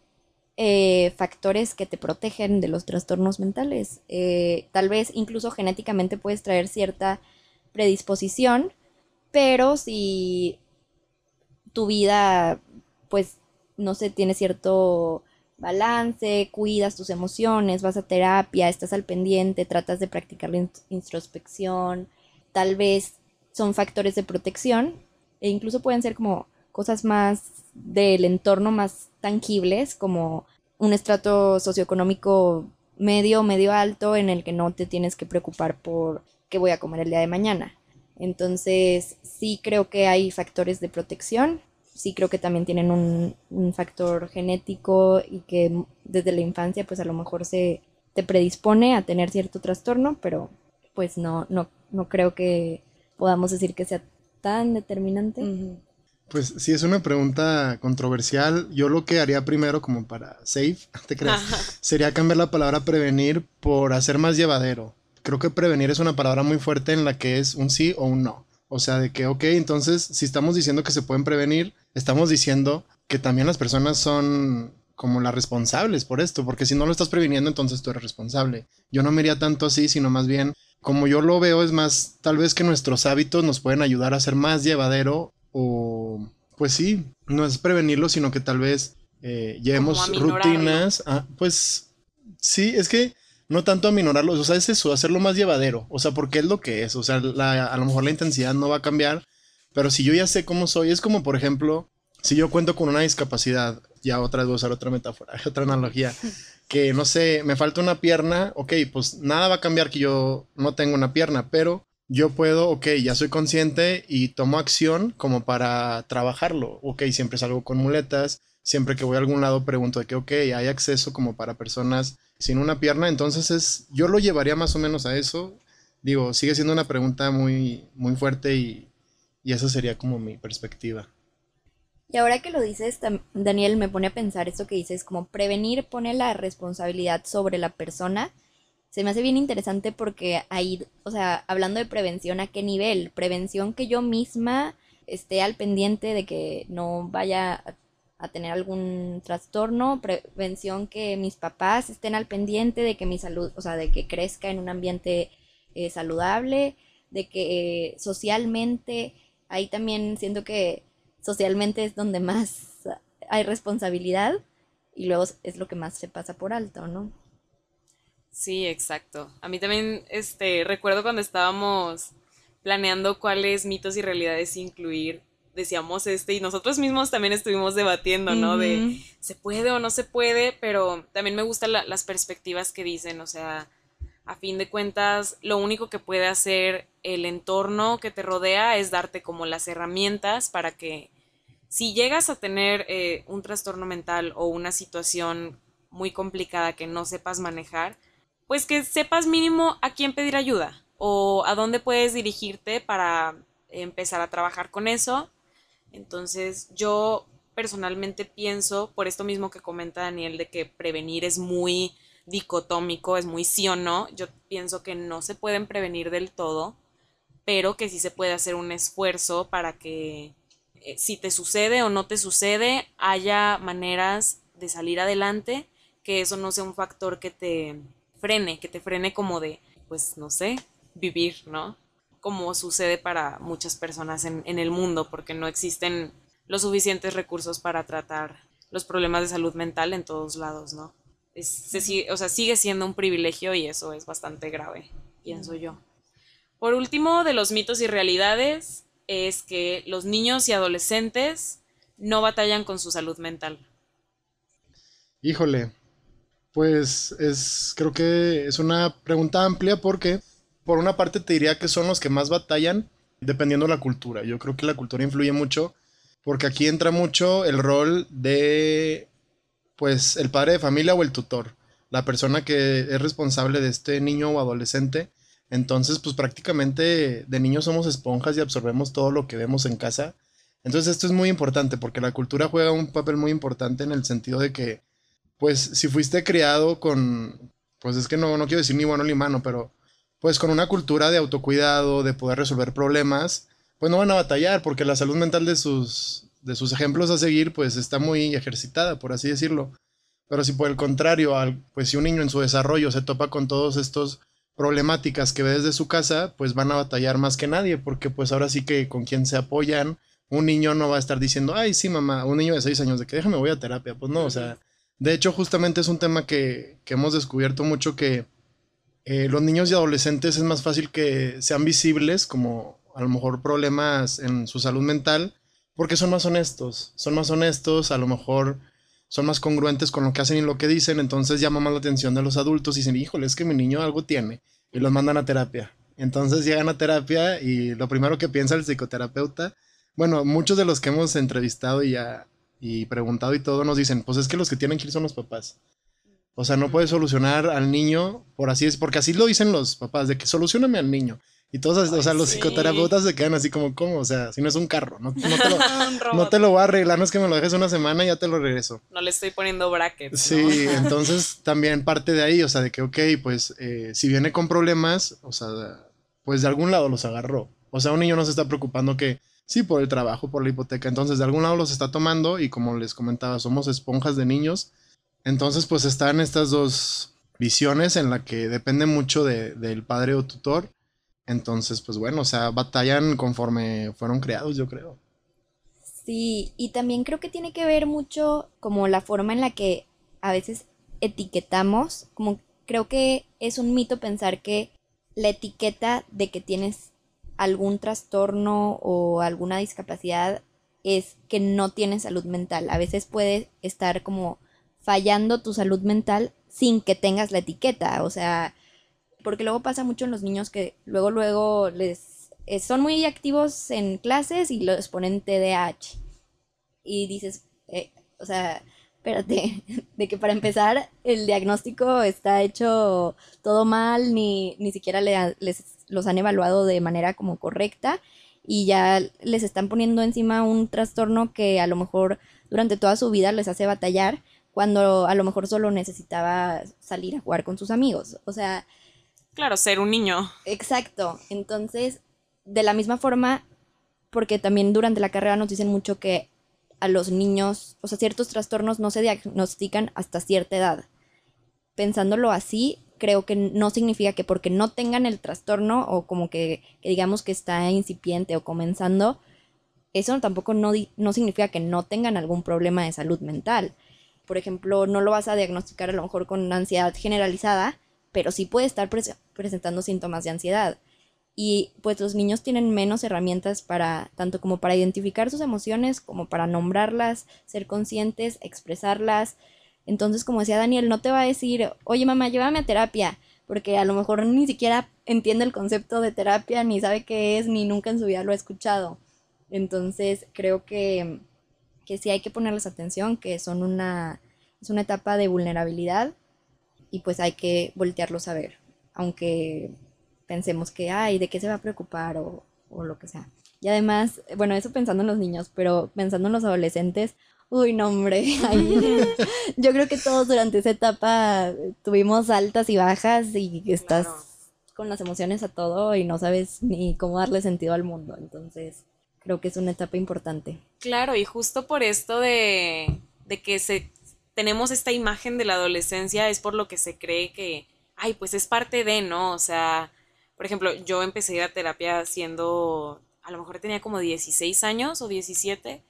[SPEAKER 6] eh, factores que te protegen de los trastornos mentales. Eh, tal vez incluso genéticamente puedes traer cierta predisposición, pero si tu vida, pues, no sé, tiene cierto balance, cuidas tus emociones, vas a terapia, estás al pendiente, tratas de practicar la in- introspección, tal vez son factores de protección e incluso pueden ser como cosas más del entorno más tangibles, como un estrato socioeconómico medio, medio alto, en el que no te tienes que preocupar por qué voy a comer el día de mañana. Entonces, sí creo que hay factores de protección, sí creo que también tienen un, un factor genético y que desde la infancia, pues a lo mejor se te predispone a tener cierto trastorno, pero pues no, no, no creo que podamos decir que sea tan determinante.
[SPEAKER 5] Ujú.
[SPEAKER 7] Pues sí, es una pregunta controversial. Yo lo que haría primero, como para safe, te creas, sería cambiar la palabra prevenir por hacer más llevadero. Creo que prevenir es una palabra muy fuerte en la que es un sí o un no. O sea, de que, ok, entonces, si estamos diciendo que se pueden prevenir, estamos diciendo que también las personas son como las responsables por esto, porque si no lo estás previniendo, entonces tú eres responsable. Yo no me iría tanto así, sino más bien, como yo lo veo, es más, tal vez que nuestros hábitos nos pueden ayudar a ser más llevadero o, pues sí, no es prevenirlo, sino que tal vez eh, llevemos
[SPEAKER 2] aminorarlo.
[SPEAKER 7] rutinas. Ah, pues sí, es que no tanto aminorarlo, o sea, es eso, hacerlo más llevadero, o sea, porque es lo que es, o sea, la- a lo mejor la intensidad no va a cambiar, pero si yo ya sé cómo soy, es como, por ejemplo, si yo cuento con una discapacidad, ya otra vez voy a usar otra metáfora, otra analogía, que no sé, me falta una pierna, ok, pues nada va a cambiar que yo no tengo una pierna, pero yo puedo, ok, ya soy consciente y tomo acción como para trabajarlo, ok, siempre salgo con muletas, siempre que voy a algún lado pregunto de que, ok, hay acceso como para personas sin una pierna, entonces es, yo lo llevaría más o menos a eso, digo, sigue siendo una pregunta muy, muy fuerte y, y esa sería como mi perspectiva.
[SPEAKER 6] Y ahora que lo dices, Daniel, me pone a pensar esto que dices, como prevenir pone la responsabilidad sobre la persona. Se me hace bien interesante porque ahí, o sea, hablando de prevención, ¿a qué nivel? Prevención que yo misma esté al pendiente de que no vaya a, tener algún trastorno, prevención que mis papás estén al pendiente de que mi salud, o sea, de que crezca en un ambiente eh, saludable, de que eh, socialmente, ahí también siento que socialmente es donde más hay responsabilidad y luego es lo que más se pasa por alto, ¿no?
[SPEAKER 2] Sí, exacto. A mí también, este, recuerdo cuando estábamos planeando cuáles mitos y realidades incluir, decíamos este, y nosotros mismos también estuvimos debatiendo, ¿no? De se puede o no se puede, pero también me gustan las perspectivas que dicen, o sea, a fin de cuentas, lo único que puede hacer el entorno que te rodea es darte como las herramientas para que si llegas a tener eh, un trastorno mental o una situación muy complicada que no sepas manejar, pues que sepas mínimo a quién pedir ayuda o a dónde puedes dirigirte para empezar a trabajar con eso. Entonces yo personalmente pienso, por esto mismo que comenta Daniel, de que prevenir es muy dicotómico, es muy sí o no, yo pienso que no se pueden prevenir del todo, pero que sí se puede hacer un esfuerzo para que eh, si te sucede o no te sucede, haya maneras de salir adelante, que eso no sea un factor que te frene, que te frene como de, pues no sé, vivir, ¿no? Como sucede para muchas personas en, en el mundo, porque no existen los suficientes recursos para tratar los problemas de salud mental en todos lados, ¿no? o sea, sigue siendo un privilegio y eso es bastante grave, pienso yo. Por último, de los mitos y realidades, es que los niños y adolescentes no batallan con su salud mental.
[SPEAKER 7] Híjole, pues es, creo que es una pregunta amplia porque por una parte te diría que son los que más batallan dependiendo de la cultura. Yo creo que la cultura influye mucho porque aquí entra mucho el rol de pues el padre de familia o el tutor, la persona que es responsable de este niño o adolescente. Entonces, pues prácticamente de niños somos esponjas y absorbemos todo lo que vemos en casa. Entonces esto es muy importante porque la cultura juega un papel muy importante en el sentido de que, pues si fuiste criado con, pues es que no, no quiero decir ni bueno ni malo, pero pues con una cultura de autocuidado, de poder resolver problemas, pues no van a batallar porque la salud mental de sus, de sus ejemplos a seguir, pues está muy ejercitada, por así decirlo. Pero si por el contrario, pues si un niño en su desarrollo se topa con todos estos problemáticas que ve desde su casa, pues van a batallar más que nadie, porque pues ahora sí que con quien se apoyan, un niño no va a estar diciendo, ay, sí, mamá, un niño de seis años de que déjame voy a terapia, pues no, o sea, de hecho justamente es un tema que, que hemos descubierto mucho que eh, los niños y adolescentes es más fácil que sean visibles como a lo mejor problemas en su salud mental, porque son más honestos, son más honestos, a lo mejor son más congruentes con lo que hacen y lo que dicen, entonces llama más la atención de los adultos y dicen, híjole, es que mi niño algo tiene, y los mandan a terapia. Entonces llegan a terapia y lo primero que piensa el psicoterapeuta, bueno, muchos de los que hemos entrevistado y, y preguntado y todo nos dicen, pues es que los que tienen que ir son los papás. O sea, no puedes solucionar al niño por así es, porque así lo dicen los papás, de que solucioname al niño. Y todos, o sea, los psicoterapeutas se quedan así como, ¿cómo? O sea, si no es un carro, no, te, lo, no te lo voy a arreglar, no es que me lo dejes una semana y ya te lo regreso.
[SPEAKER 2] No le estoy poniendo brackets.
[SPEAKER 7] Sí, entonces también parte de ahí, o sea, de que, ok, pues eh, si viene con problemas, o sea, pues de algún lado los agarró. O sea, un niño no se está preocupando que, sí, por el trabajo, por la hipoteca, entonces de algún lado los está tomando y como les comentaba, somos esponjas de niños. Entonces, pues están estas dos visiones en la que depende mucho de, del padre o tutor entonces, pues bueno, o sea, batallan conforme fueron creados, yo creo.
[SPEAKER 6] Sí, y también creo que tiene que ver mucho como la forma en la que a veces etiquetamos, como creo que es un mito pensar que la etiqueta de que tienes algún trastorno o alguna discapacidad es que no tienes salud mental. A veces puede estar como fallando tu salud mental sin que tengas la etiqueta, o sea, porque luego pasa mucho en los niños que luego, luego les eh, son muy activos en clases y los ponen TDAH. Y dices, eh, o sea, espérate, de que para empezar el diagnóstico está hecho todo mal, ni, ni siquiera les, los han evaluado de manera como correcta y ya les están poniendo encima un trastorno que a lo mejor durante toda su vida les hace batallar cuando a lo mejor solo necesitaba salir a jugar con sus amigos. O sea,
[SPEAKER 2] Claro, ser un niño.
[SPEAKER 6] Exacto. Entonces, de la misma forma, porque también durante la carrera nos dicen mucho que a los niños, o sea, ciertos trastornos no se diagnostican hasta cierta edad. Pensándolo así, creo que no significa que porque no tengan el trastorno o como que, que digamos que está incipiente o comenzando, eso tampoco no, no significa que no tengan algún problema de salud mental. Por ejemplo, no lo vas a diagnosticar a lo mejor con ansiedad generalizada, pero sí puede estar presentando síntomas de ansiedad. Y pues los niños tienen menos herramientas para, tanto como para identificar sus emociones, como para nombrarlas, ser conscientes, expresarlas. Entonces, como decía Daniel, no te va a decir, oye mamá, llévame a terapia, porque a lo mejor ni siquiera entiende el concepto de terapia, ni sabe qué es, ni nunca en su vida lo ha escuchado. Entonces, creo que, que sí hay que ponerles atención, que son una, es una etapa de vulnerabilidad y pues hay que voltearlos a ver, aunque pensemos que, ay, ¿de qué se va a preocupar o, o lo que sea? Y además, bueno, eso pensando en los niños, pero pensando en los adolescentes, uy, no, hombre, yo creo que todos durante esa etapa tuvimos altas y bajas y estás con las emociones a todo y no sabes ni cómo darle sentido al mundo, entonces creo que es una etapa importante.
[SPEAKER 2] Claro, y justo por esto de, de que se, tenemos esta imagen de la adolescencia es por lo que se cree que, ay, pues es parte de, ¿no? O sea, por ejemplo, yo empecé a ir a terapia siendo, a lo mejor tenía como 16 años o 17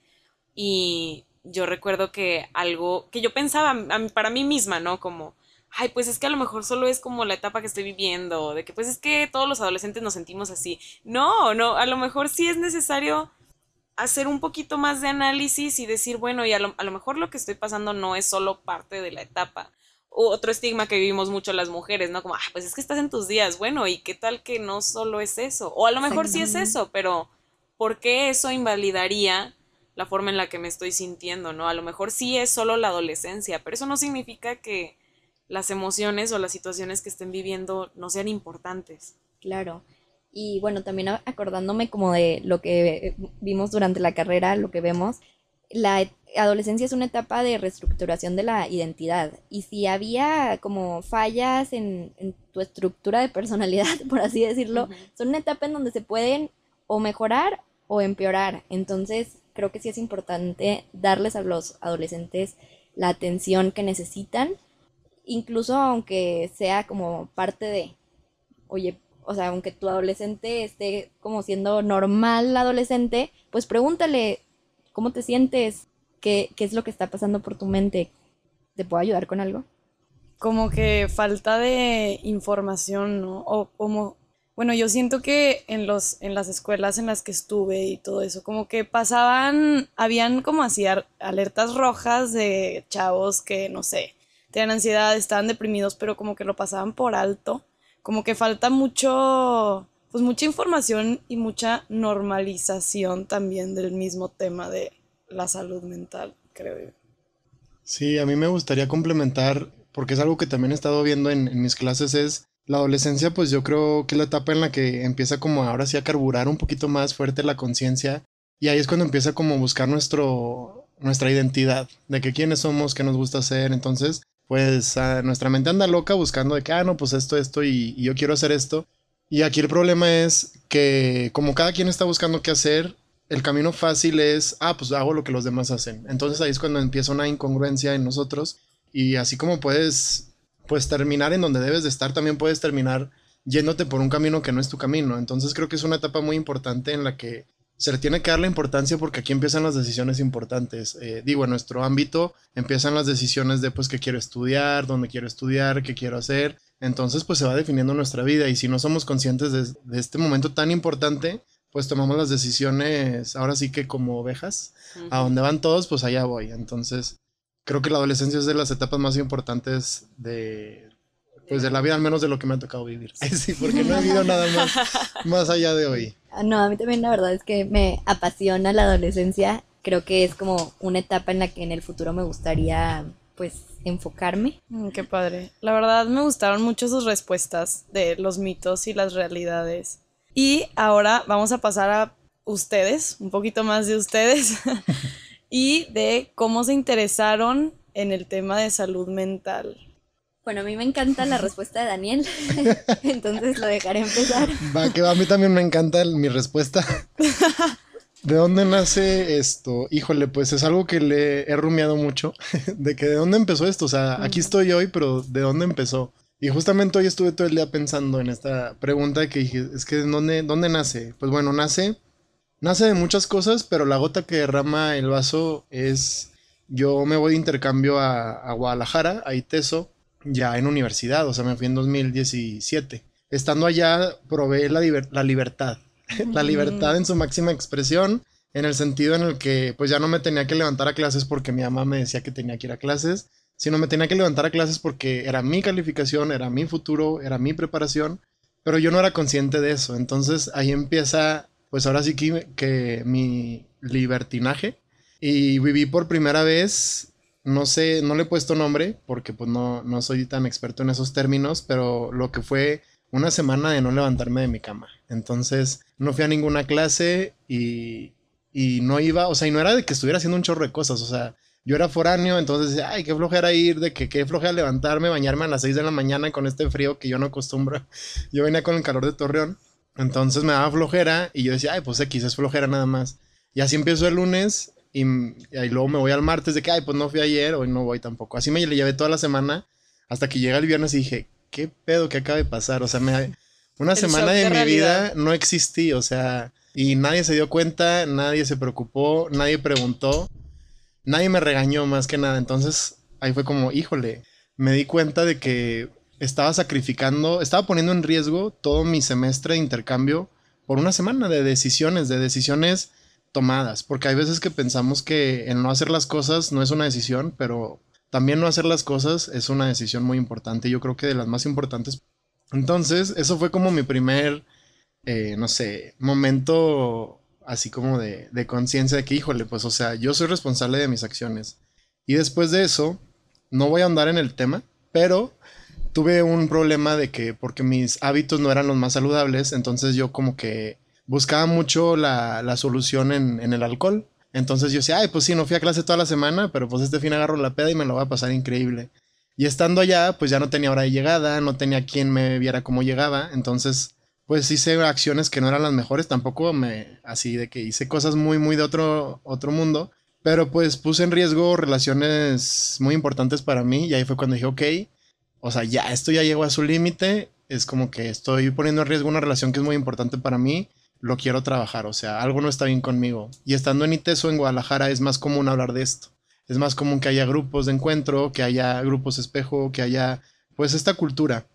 [SPEAKER 2] y yo recuerdo que algo que yo pensaba para mí misma, ¿no? Como, ay, pues es que a lo mejor solo es como la etapa que estoy viviendo, de que pues es que todos los adolescentes nos sentimos así. No, no, a lo mejor sí es necesario hacer un poquito más de análisis y decir, bueno, y a lo, a lo mejor lo que estoy pasando no es solo parte de la etapa otro estigma que vivimos mucho las mujeres, ¿no? Como, ah, pues es que estás en tus días, bueno, ¿y qué tal que no solo es eso? O a lo mejor sí es eso, pero ¿por qué eso invalidaría la forma en la que me estoy sintiendo, ¿no? A lo mejor sí es solo la adolescencia, pero eso no significa que las emociones o las situaciones que estén viviendo no sean importantes.
[SPEAKER 6] Claro. Y bueno, también acordándome como de lo que vimos durante la carrera, lo que vemos, la adolescencia es una etapa de reestructuración de la identidad y si había como fallas en, tu estructura de personalidad, por así decirlo, son una etapa en donde se pueden o mejorar o empeorar. Entonces creo que sí es importante darles a los adolescentes la atención que necesitan, incluso aunque sea como parte de, oye, o sea, aunque tu adolescente esté como siendo normal adolescente, pues pregúntale, ¿Cómo te sientes? ¿Qué, ¿Qué es lo que está pasando por tu mente? ¿Te puedo ayudar con algo?
[SPEAKER 5] Como que falta de información, ¿no? O como, bueno, yo siento que en, los, en las escuelas en las que estuve y todo eso, como que pasaban, habían como así alertas rojas de chavos que, no sé, tenían ansiedad, estaban deprimidos, pero como que lo pasaban por alto. Como que falta mucho pues mucha información y mucha normalización también del mismo tema de la salud mental, creo yo.
[SPEAKER 7] Sí, a mí me gustaría complementar, porque es algo que también he estado viendo en, mis clases, es la adolescencia, pues yo creo que es la etapa en la que empieza como ahora sí a carburar un poquito más fuerte la conciencia y ahí es cuando empieza como a buscar nuestro, nuestra identidad, de que quiénes somos, qué nos gusta hacer, entonces pues nuestra mente anda loca buscando de que, ah, no, pues esto, esto y yo quiero hacer esto y aquí el problema es que como cada quien está buscando qué hacer, el camino fácil es, ah, pues hago lo que los demás hacen. Entonces ahí es cuando empieza una incongruencia en nosotros y así como puedes, pues terminar en donde debes de estar, también puedes terminar yéndote por un camino que no es tu camino. Entonces creo que es una etapa muy importante en la que se le tiene que dar la importancia porque aquí empiezan las decisiones importantes. Eh, digo, en nuestro ámbito empiezan las decisiones de pues qué quiero estudiar, dónde quiero estudiar, qué quiero hacer. Entonces, pues se va definiendo nuestra vida y si no somos conscientes de, este momento tan importante, pues tomamos las decisiones ahora sí que como ovejas, a donde van todos, pues allá voy. Entonces, creo que la adolescencia es de las etapas más importantes de, pues de la vida, al menos de lo que me ha tocado vivir. Sí, porque no he vivido nada más, más allá de hoy.
[SPEAKER 6] Ah, no, a mí también la verdad es que me apasiona la adolescencia. Creo que es como una etapa en la que en el futuro me gustaría pues enfocarme.
[SPEAKER 5] Mm, qué padre. La verdad me gustaron mucho sus respuestas de los mitos y las realidades. Y ahora vamos a pasar a ustedes, un poquito más de ustedes, y de cómo se interesaron en el tema de salud mental.
[SPEAKER 6] Bueno, a mí me encanta la respuesta de Daniel, entonces lo dejaré empezar.
[SPEAKER 7] Va, que va, a mí también me encanta mi respuesta. ¿De dónde nace esto? Híjole, pues es algo que le he rumiado mucho. De que de dónde empezó esto. O sea, aquí estoy hoy, pero ¿de dónde empezó? Y justamente hoy estuve todo el día pensando en esta pregunta que dije, es que ¿dónde, dónde nace? Pues bueno, nace, nace de muchas cosas, pero la gota que derrama el vaso es, yo me voy de intercambio a, a Guadalajara, a ITESO, ya en universidad, o sea, me fui en 2017. Estando allá, probé la, la libertad, la libertad en su máxima expresión, en el sentido en el que pues ya no me tenía que levantar a clases porque mi mamá me decía que tenía que ir a clases, sino me tenía que levantar a clases porque era mi calificación, era mi futuro, era mi preparación, pero yo no era consciente de eso. Entonces ahí empieza, pues ahora sí que, que mi libertinaje y viví por primera vez, no sé, no le he puesto nombre porque pues no, no soy tan experto en esos términos, pero lo que fue una semana de no levantarme de mi cama. Entonces no fui a ninguna clase y, y no iba, o sea, y no era de que estuviera haciendo un chorro de cosas, o sea, yo era foráneo, entonces ay, qué flojera ir, de que qué flojera levantarme, bañarme a las 6 de la mañana con este frío que yo no acostumbro. Yo venía con el calor de Torreón, entonces me daba flojera y yo decía, ay, pues X es flojera nada más. Y así empiezo el lunes y, y ahí luego me voy al martes de que, ay, pues no fui ayer, hoy no voy tampoco. Así me le llevé toda la semana hasta que llega el viernes y dije, ¿qué pedo que acaba de pasar? O sea, me, una
[SPEAKER 2] El
[SPEAKER 7] semana de
[SPEAKER 2] de
[SPEAKER 7] mi vida no existí, o sea, y nadie se dio cuenta, nadie se preocupó, nadie preguntó, nadie me regañó más que nada. Entonces ahí fue como, híjole, me di cuenta de que estaba sacrificando, estaba poniendo en riesgo todo mi semestre de intercambio por una semana de decisiones, de decisiones tomadas, porque hay veces que pensamos que el no hacer las cosas no es una decisión, pero también no hacer las cosas es una decisión muy importante, yo creo que de las más importantes. Entonces, eso fue como mi primer, eh, no sé, momento así como de, de conciencia de que, híjole, pues, o sea, yo soy responsable de mis acciones. Y después de eso, no voy a andar en el tema, pero tuve un problema de que, porque mis hábitos no eran los más saludables, entonces yo como que buscaba mucho la, la solución en, en el alcohol. Entonces yo decía, ay, pues sí, no fui a clase toda la semana, pero pues este fin agarro la peda y me lo va a pasar increíble. Y estando allá, pues ya no tenía hora de llegada, no tenía quien me viera cómo llegaba, entonces pues hice acciones que no eran las mejores, tampoco me así de que hice cosas muy muy de otro otro mundo, pero pues puse en riesgo relaciones muy importantes para mí y ahí fue cuando dije, ok, o sea, ya esto ya llegó a su límite, es como que estoy poniendo en riesgo una relación que es muy importante para mí, lo quiero trabajar, o sea, algo no está bien conmigo. Y estando en ITESO en Guadalajara es más común hablar de esto. Es más común que haya grupos de encuentro, que haya grupos espejo, que haya pues esta cultura.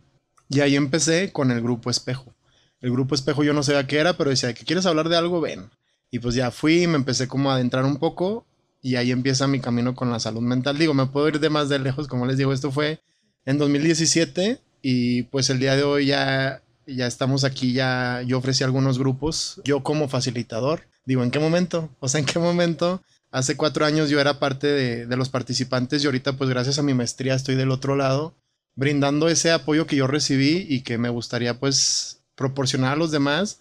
[SPEAKER 7] Y ahí empecé con el grupo espejo. El grupo espejo yo no sabía qué era, pero decía que quieres hablar de algo, ven. Y pues ya fui, me empecé como a adentrar un poco y ahí empieza mi camino con la salud mental. Digo, me puedo ir de más de lejos, como les digo, esto fue en 2017 y pues el día de hoy ya, ya estamos aquí, ya yo ofrecí algunos grupos, yo como facilitador. Digo, ¿en qué momento? O sea, ¿en qué momento? Hace cuatro años yo era parte de, de los participantes y ahorita pues gracias a mi maestría estoy del otro lado, brindando ese apoyo que yo recibí y que me gustaría pues proporcionar a los demás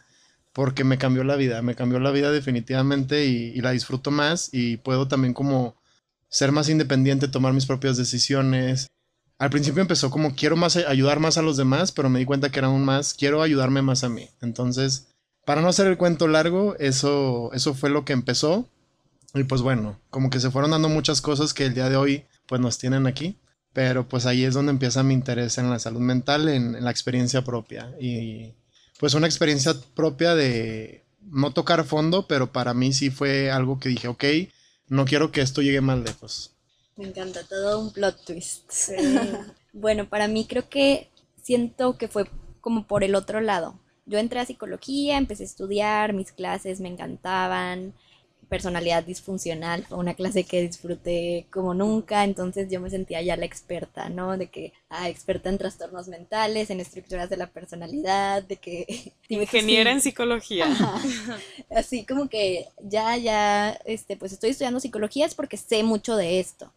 [SPEAKER 7] porque me cambió la vida, me cambió la vida definitivamente y, la disfruto más y puedo también como ser más independiente, tomar mis propias decisiones. Al principio empezó como quiero más ayudar más a los demás, pero me di cuenta que era aún más quiero ayudarme más a mí. Entonces, para no hacer el cuento largo, eso eso fue lo que empezó. Y pues bueno, como que se fueron dando muchas cosas que el día de hoy pues nos tienen aquí. Pero pues ahí es donde empieza mi interés en la salud mental, en, en la experiencia propia. Y pues una experiencia propia de no tocar fondo, pero para mí sí fue algo que dije, ok, no quiero que esto llegue más lejos.
[SPEAKER 6] Me encanta todo un plot twist. bueno, para mí creo que siento que fue como por el otro lado. Yo entré a psicología, empecé a estudiar, mis clases me encantaban, personalidad disfuncional, una clase que disfruté como nunca, entonces yo me sentía ya la experta, ¿no? De que, ah, experta en trastornos mentales, en estructuras de la personalidad, de que...
[SPEAKER 2] Ingeniera en psicología.
[SPEAKER 6] Ajá. Así como que ya, ya, este, pues estoy estudiando psicología es porque sé mucho de esto.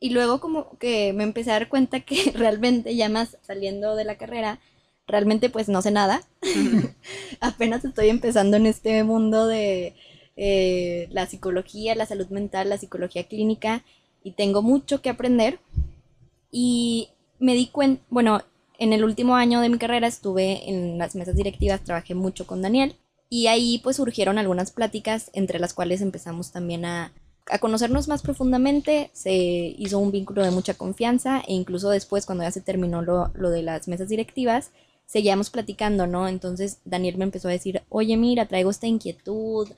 [SPEAKER 6] Y luego como que me empecé a dar cuenta que realmente ya más saliendo de la carrera, realmente pues no sé nada. Apenas estoy empezando en este mundo de eh, la psicología, la salud mental, la psicología clínica y tengo mucho que aprender. Y me di cuenta, bueno, en el último año de mi carrera estuve en las mesas directivas, trabajé mucho con Daniel Y ahí pues surgieron algunas pláticas entre las cuales empezamos también a, a conocernos más profundamente, se hizo un vínculo de mucha confianza e incluso después cuando ya se terminó lo, lo de las mesas directivas, seguíamos platicando, ¿no? Entonces Daniel me empezó a decir, oye, mira, traigo esta inquietud,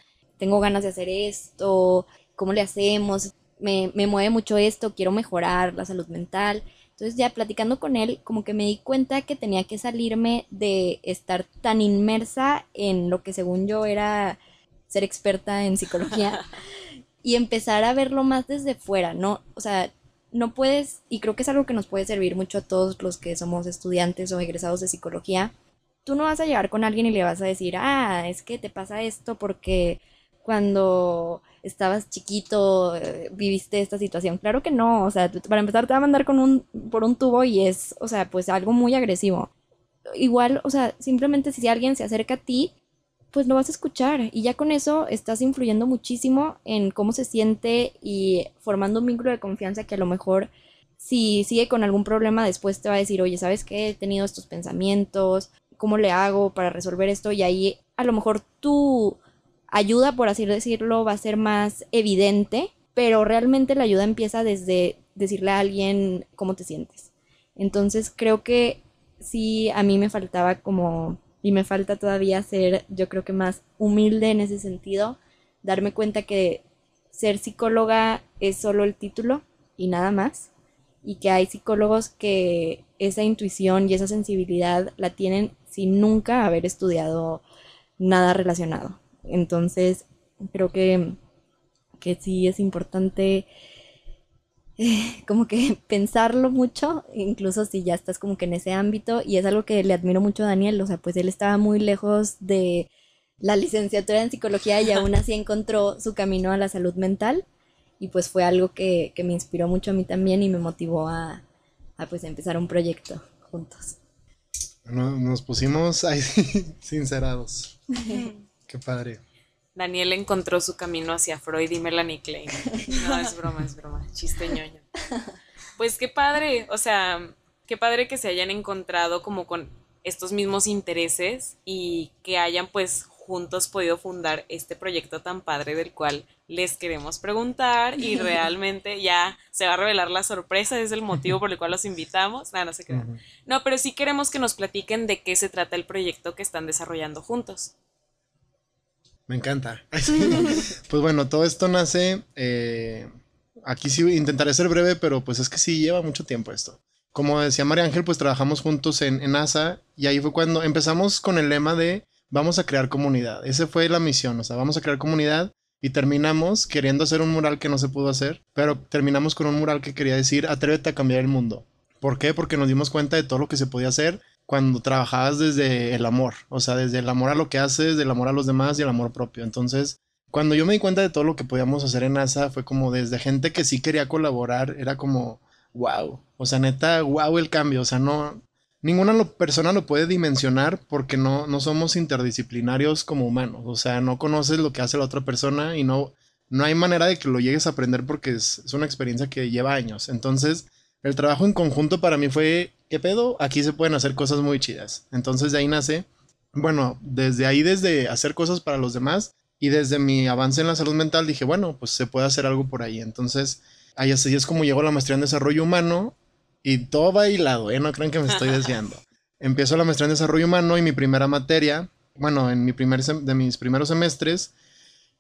[SPEAKER 6] tengo ganas de hacer esto, ¿cómo le hacemos? Me, me mueve mucho esto, quiero mejorar la salud mental. Entonces ya platicando con él, como que me di cuenta que tenía que salirme de estar tan inmersa en lo que según yo era ser experta en psicología y empezar a verlo más desde fuera, ¿no? O sea, no puedes, y creo que es algo que nos puede servir mucho a todos los que somos estudiantes o egresados de psicología, tú no vas a llegar con alguien y le vas a decir, ah, es que te pasa esto porque cuando estabas chiquito eh, viviste esta situación. Claro que no, o sea, para empezar te va a mandar con un, por un tubo y es, o sea, pues algo muy agresivo. Igual, o sea, simplemente si alguien se acerca a ti, pues lo vas a escuchar y ya con eso estás influyendo muchísimo en cómo se siente y formando un vínculo de confianza que a lo mejor si sigue con algún problema después te va a decir, oye, ¿sabes qué? He tenido estos pensamientos, ¿cómo le hago para resolver esto? Y ahí a lo mejor tu ayuda, por así decirlo, va a ser más evidente, pero realmente la ayuda empieza desde decirle a alguien cómo te sientes. Entonces creo que sí, a mí me faltaba como y me falta todavía ser, yo creo que más humilde en ese sentido, darme cuenta que ser psicóloga es solo el título y nada más, y que hay psicólogos que esa intuición y esa sensibilidad la tienen sin nunca haber estudiado nada relacionado. Entonces, creo que, que sí es importante como que pensarlo mucho, incluso si ya estás como que en ese ámbito, y es algo que le admiro mucho a Daniel, o sea, pues él estaba muy lejos de la licenciatura en psicología y aún así encontró su camino a la salud mental, y pues fue algo que, me inspiró mucho a mí también y me motivó a, a pues empezar un proyecto juntos.
[SPEAKER 7] nos pusimos ahí sincerados. Qué padre.
[SPEAKER 2] Daniel encontró su camino hacia Freud y Melanie Klein. No, es broma, es broma. Chiste ñoño. Pues qué padre, o sea, qué padre que se hayan encontrado como con estos mismos intereses y que hayan pues juntos podido fundar este proyecto tan padre del cual les queremos preguntar y realmente ya se va a revelar la sorpresa, es el motivo por el cual los invitamos. Nada, no se crean. No, pero sí queremos que nos platiquen de qué se trata el proyecto que están desarrollando juntos.
[SPEAKER 7] Me encanta. pues bueno, todo esto nace. Eh, aquí sí intentaré ser breve, pero pues es que sí lleva mucho tiempo esto. Como decía María Ángel, pues trabajamos juntos en, en NASA y ahí fue cuando empezamos con el lema de vamos a crear comunidad. Esa fue la misión, o sea, vamos a crear comunidad y terminamos queriendo hacer un mural que no se pudo hacer, pero terminamos con un mural que quería decir atrévete a cambiar el mundo. ¿Por qué? Porque nos dimos cuenta de todo lo que se podía hacer cuando trabajabas desde el amor, o sea, desde el amor a lo que haces, del amor a los demás y el amor propio. Entonces, cuando yo me di cuenta de todo lo que podíamos hacer en NASA, fue como desde gente que sí quería colaborar, era como, wow, o sea, neta, wow el cambio, o sea, no, ninguna persona lo puede dimensionar porque no, no somos interdisciplinarios como humanos, o sea, no conoces lo que hace la otra persona y no, no hay manera de que lo llegues a aprender porque es, es una experiencia que lleva años. Entonces, el trabajo en conjunto para mí fue, ¿qué pedo? Aquí se pueden hacer cosas muy chidas. Entonces de ahí nace, bueno, desde ahí, desde hacer cosas para los demás y desde mi avance en la salud mental dije, bueno, pues se puede hacer algo por ahí. Entonces, ahí así es como llegó la maestría en desarrollo humano y todo va hilado, ¿eh? No crean que me estoy desviando. Empiezo la maestría en desarrollo humano y mi primera materia, bueno, en mi primer de mis primeros semestres,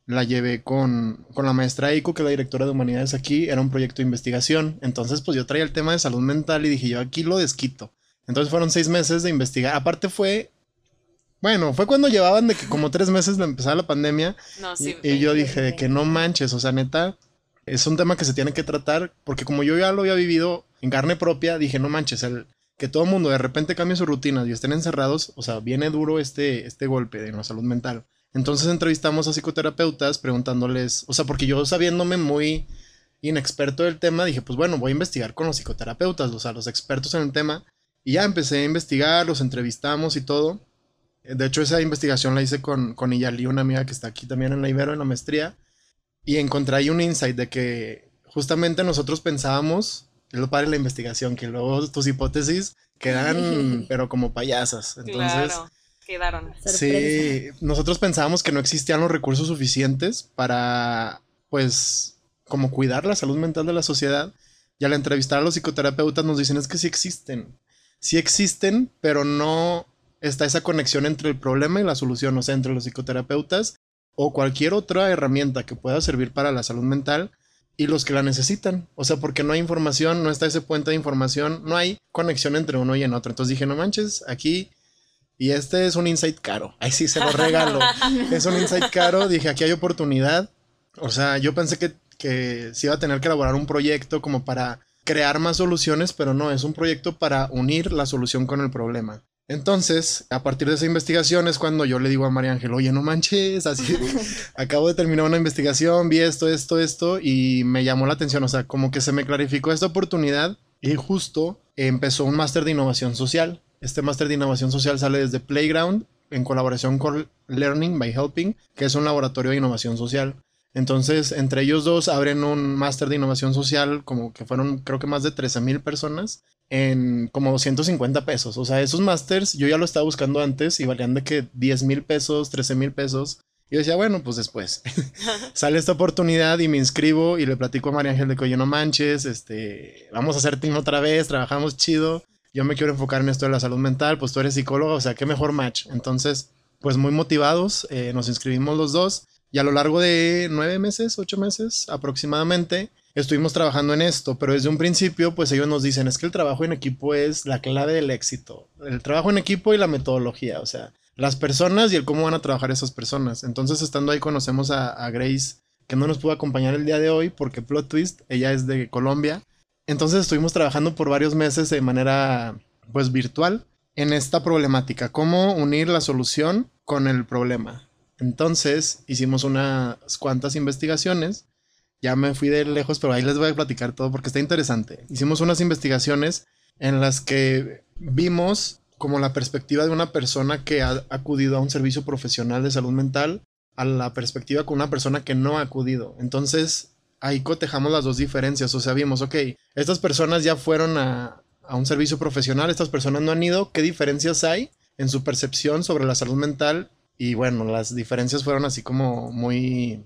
[SPEAKER 7] la llevé con, la maestra Eiko, que es la directora de humanidades aquí, era un proyecto de investigación. Entonces, pues yo traía el tema de salud mental y dije, yo aquí lo desquito. Entonces fueron seis meses de investigar. Aparte fue, bueno, fue cuando llevaban de que como tres meses de empezar la pandemia. y, yo dije, de que no manches, o sea, neta, es un tema que se tiene que tratar, porque como yo ya lo había vivido en carne propia, dije, no manches, el, que todo el mundo de repente cambie sus rutinas y estén encerrados, o sea, viene duro este, este golpe de la salud mental. Entonces entrevistamos a psicoterapeutas preguntándoles, o sea, porque yo sabiéndome muy inexperto del tema, dije, pues bueno, voy a investigar con los psicoterapeutas, o sea, los expertos en el tema. Y ya empecé a investigar, los entrevistamos y todo. De hecho, esa investigación la hice con, con Iyali, una amiga que está aquí también en la Ibero, en la maestría. Y encontré ahí un insight de que justamente nosotros pensábamos, es lo padre de la investigación, que luego tus hipótesis quedan, pero como payasas. Entonces,
[SPEAKER 2] quedaron.
[SPEAKER 6] Sorpresa.
[SPEAKER 7] Sí, nosotros pensábamos que no existían los recursos suficientes para, pues, como cuidar la salud mental de la sociedad. Y al entrevistar a los psicoterapeutas nos dicen es que sí existen. Sí existen, pero no está esa conexión entre el problema y la solución, o sea, entre los psicoterapeutas o cualquier otra herramienta que pueda servir para la salud mental y los que la necesitan. O sea, porque no hay información, no está ese puente de información, no hay conexión entre uno y en otro. Entonces dije, no manches, aquí y este es un insight caro. Ahí sí se lo regalo. es un insight caro. Dije, aquí hay oportunidad. O sea, yo pensé que, que se iba a tener que elaborar un proyecto como para crear más soluciones, pero no, es un proyecto para unir la solución con el problema. Entonces, a partir de esa investigación es cuando yo le digo a María Ángel, oye, no manches, así, acabo de terminar una investigación, vi esto, esto, esto, y me llamó la atención, o sea, como que se me clarificó esta oportunidad y justo empezó un máster de innovación social. Este máster de innovación social sale desde Playground en colaboración con Learning by Helping, que es un laboratorio de innovación social. Entonces, entre ellos dos abren un máster de innovación social, como que fueron, creo que más de 13 mil personas, en como 250 pesos. O sea, esos másters yo ya lo estaba buscando antes y valían de que 10 mil pesos, 13 mil pesos. Y yo decía, bueno, pues después sale esta oportunidad y me inscribo y le platico a María Ángel de que, oye, no manches, este, vamos a hacer team otra vez, trabajamos chido. Yo me quiero enfocar en esto de la salud mental, pues tú eres psicóloga, o sea, qué mejor match. Entonces, pues muy motivados, eh, nos inscribimos los dos y a lo largo de nueve meses, ocho meses aproximadamente, estuvimos trabajando en esto, pero desde un principio, pues ellos nos dicen, es que el trabajo en equipo es la clave del éxito. El trabajo en equipo y la metodología, o sea, las personas y el cómo van a trabajar esas personas. Entonces, estando ahí, conocemos a, a Grace, que no nos pudo acompañar el día de hoy porque plot twist, ella es de Colombia. Entonces estuvimos trabajando por varios meses de manera, pues, virtual en esta problemática, cómo unir la solución con el problema. Entonces hicimos unas cuantas investigaciones. Ya me fui de lejos, pero ahí les voy a platicar todo porque está interesante. Hicimos unas investigaciones en las que vimos como la perspectiva de una persona que ha acudido a un servicio profesional de salud mental a la perspectiva con una persona que no ha acudido. Entonces ahí cotejamos las dos diferencias. O sea, vimos, ok, estas personas ya fueron a, a un servicio profesional, estas personas no han ido. ¿Qué diferencias hay en su percepción sobre la salud mental y bueno, las diferencias fueron así como muy.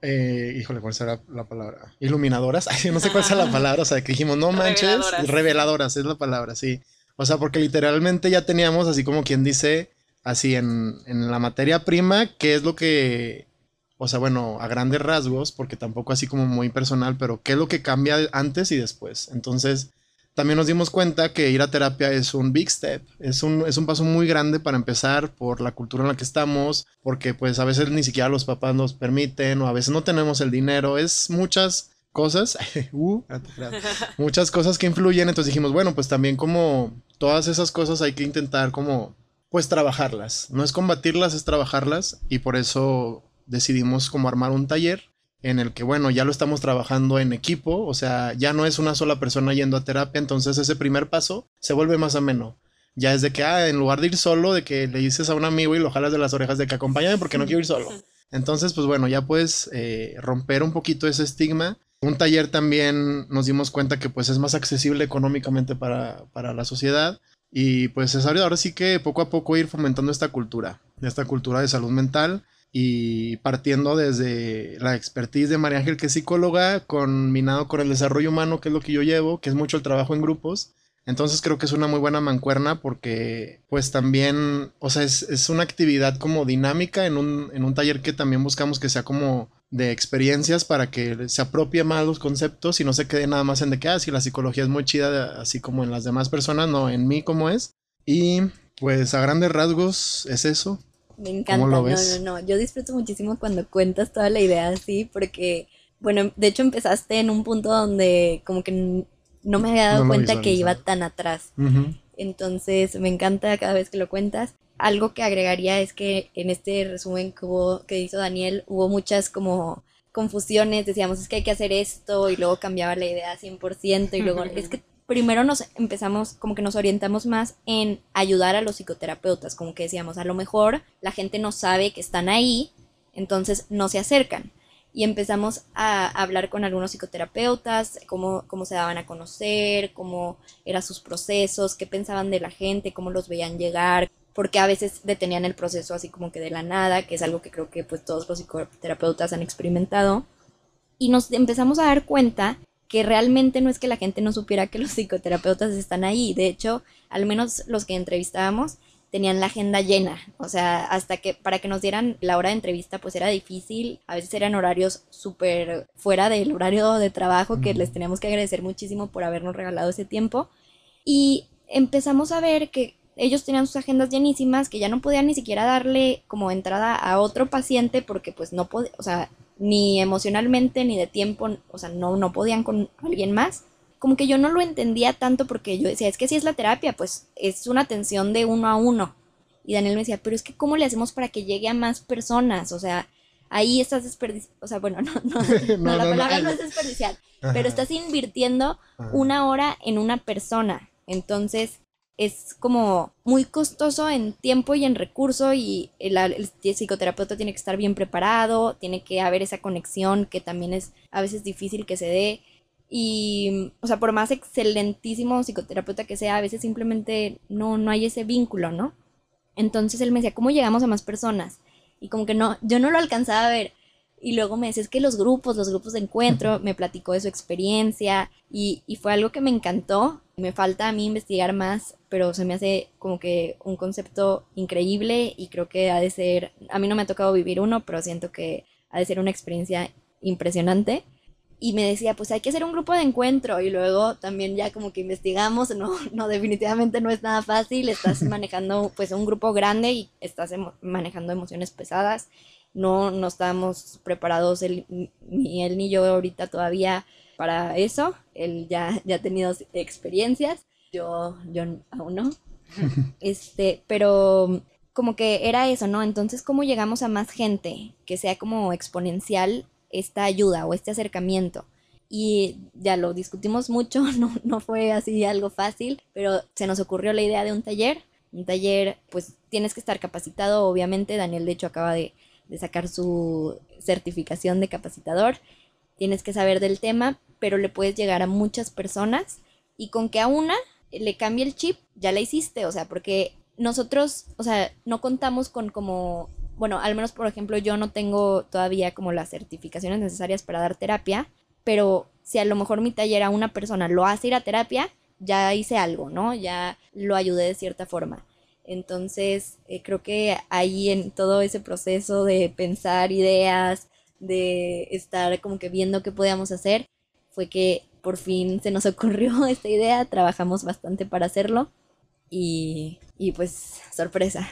[SPEAKER 7] Eh, híjole, ¿cuál será la palabra? Iluminadoras. Ay, no sé cuál es la palabra. O sea, que dijimos, no manches.
[SPEAKER 2] Reveladoras.
[SPEAKER 7] Reveladoras es la palabra, sí. O sea, porque literalmente ya teníamos así como quien dice, así en, en la materia prima, qué es lo que. O sea, bueno, a grandes rasgos, porque tampoco así como muy personal, pero qué es lo que cambia antes y después. Entonces, también nos dimos cuenta que ir a terapia es un big step, es un, es un paso muy grande para empezar por la cultura en la que estamos, porque pues a veces ni siquiera los papás nos permiten o a veces no tenemos el dinero, es muchas cosas, uh, muchas cosas que influyen, entonces dijimos, bueno, pues también como todas esas cosas hay que intentar como pues trabajarlas, no es combatirlas, es trabajarlas y por eso decidimos como armar un taller en el que, bueno, ya lo estamos trabajando en equipo, o sea, ya no es una sola persona yendo a terapia, entonces ese primer paso se vuelve más ameno. Ya es de que, ah, en lugar de ir solo, de que le dices a un amigo y lo jalas de las orejas de que acompáñame porque no quiero ir solo. Entonces, pues bueno, ya puedes eh, romper un poquito ese estigma. Un taller también nos dimos cuenta que pues es más accesible económicamente para, para la sociedad y pues es ahora sí que poco a poco ir fomentando esta cultura, esta cultura de salud mental y partiendo desde la expertise de María Ángel, que es psicóloga, combinado con el desarrollo humano, que es lo que yo llevo, que es mucho el trabajo en grupos. Entonces creo que es una muy buena mancuerna porque pues también, o sea, es, es una actividad como dinámica en un, en un taller que también buscamos que sea como de experiencias para que se apropie más los conceptos y no se quede nada más en de que, ah, si la psicología es muy chida, así como en las demás personas, no, en mí como es. Y pues a grandes rasgos es eso.
[SPEAKER 6] Me encanta,
[SPEAKER 7] lo
[SPEAKER 6] no,
[SPEAKER 7] ves?
[SPEAKER 6] no, no. Yo disfruto muchísimo cuando cuentas toda la idea así, porque, bueno, de hecho empezaste en un punto donde como que no me había dado
[SPEAKER 7] No
[SPEAKER 6] cuenta que iba tan atrás. Entonces, me encanta cada vez que lo cuentas. Algo que agregaría es que en este resumen que, hubo, que hizo Daniel hubo muchas como confusiones, decíamos es que hay que hacer esto y luego cambiaba la idea 100% y luego es que primero nos empezamos como que nos orientamos más en ayudar a los psicoterapeutas, como que decíamos, a lo mejor la gente no sabe que están ahí, entonces no se acercan. Y empezamos a hablar con algunos psicoterapeutas, cómo, cómo se daban a conocer, cómo eran sus procesos, qué pensaban de la gente, cómo los veían llegar, porque a veces detenían el proceso así como que de la nada, que es algo que creo que pues todos los psicoterapeutas han experimentado. Y nos empezamos a dar cuenta que realmente no es que la gente no supiera que los psicoterapeutas están ahí. De hecho, al menos los que entrevistábamos tenían la agenda llena. O sea, hasta que para que nos dieran la hora de entrevista, pues era difícil. A veces eran horarios súper fuera del horario de trabajo que les teníamos que agradecer muchísimo por habernos regalado ese tiempo. Y empezamos a ver que ellos tenían sus agendas llenísimas, que ya no podían ni siquiera darle como entrada a otro paciente porque pues no podía, o sea, ni emocionalmente ni de tiempo, o sea, no, no podían con alguien más. Como que yo no lo entendía tanto porque yo decía, es que si es la terapia, pues es una atención de uno a uno. Y Daniel me decía, pero es que ¿cómo le hacemos para que llegue a más personas? O sea, ahí estás desperdiciando, o sea, bueno, no, no, no, la palabra no, es desperdiciar, pero estás invirtiendo una hora en una persona. Entonces, es como muy costoso en tiempo y en recurso y el, psicoterapeuta tiene que estar bien preparado, tiene que haber esa conexión que también es a veces difícil que se dé. Y, o sea, por más excelentísimo psicoterapeuta que sea, a veces simplemente no, no hay ese vínculo, ¿no? Entonces él me decía, ¿cómo llegamos a más personas? Y como que no, yo no lo alcanzaba a ver. Y luego me decía, es que los grupos, los grupos de encuentro, me platicó de su experiencia y, y fue algo que me encantó. Me falta a mí investigar más pero se me hace como que un concepto increíble y creo que ha de ser, a mí no me ha tocado vivir uno, pero siento que ha de ser una experiencia impresionante. Y me decía, pues hay que hacer un grupo de encuentro y luego también ya como que investigamos, no, no definitivamente no es nada fácil, estás manejando pues un grupo grande y estás manejando emociones pesadas, no, no estamos preparados ni él ni yo ahorita todavía para eso, él ya, ya ha tenido experiencias yo, yo aún no. este, pero como que era eso, ¿no? Entonces, ¿cómo llegamos a más gente? Que sea como exponencial esta ayuda o este acercamiento. Y ya lo discutimos mucho, no, no fue así algo fácil, pero se nos ocurrió la idea de un taller. Un taller, pues tienes que estar capacitado, obviamente. Daniel, de hecho, acaba de, de sacar su certificación de capacitador. Tienes que saber del tema, pero le puedes llegar a muchas personas y con que a una le cambie el chip, ya la hiciste, o sea, porque nosotros, o sea, no contamos con como, bueno, al menos por ejemplo yo no tengo todavía como las certificaciones necesarias para dar terapia, pero si a lo mejor mi taller a una persona lo hace ir a terapia, ya hice algo, ¿no? Ya lo ayudé de cierta forma. Entonces, eh, creo que ahí en todo ese proceso de pensar ideas, de estar como que viendo qué podíamos hacer, fue que por fin se nos ocurrió esta idea, trabajamos bastante para hacerlo y, y pues sorpresa.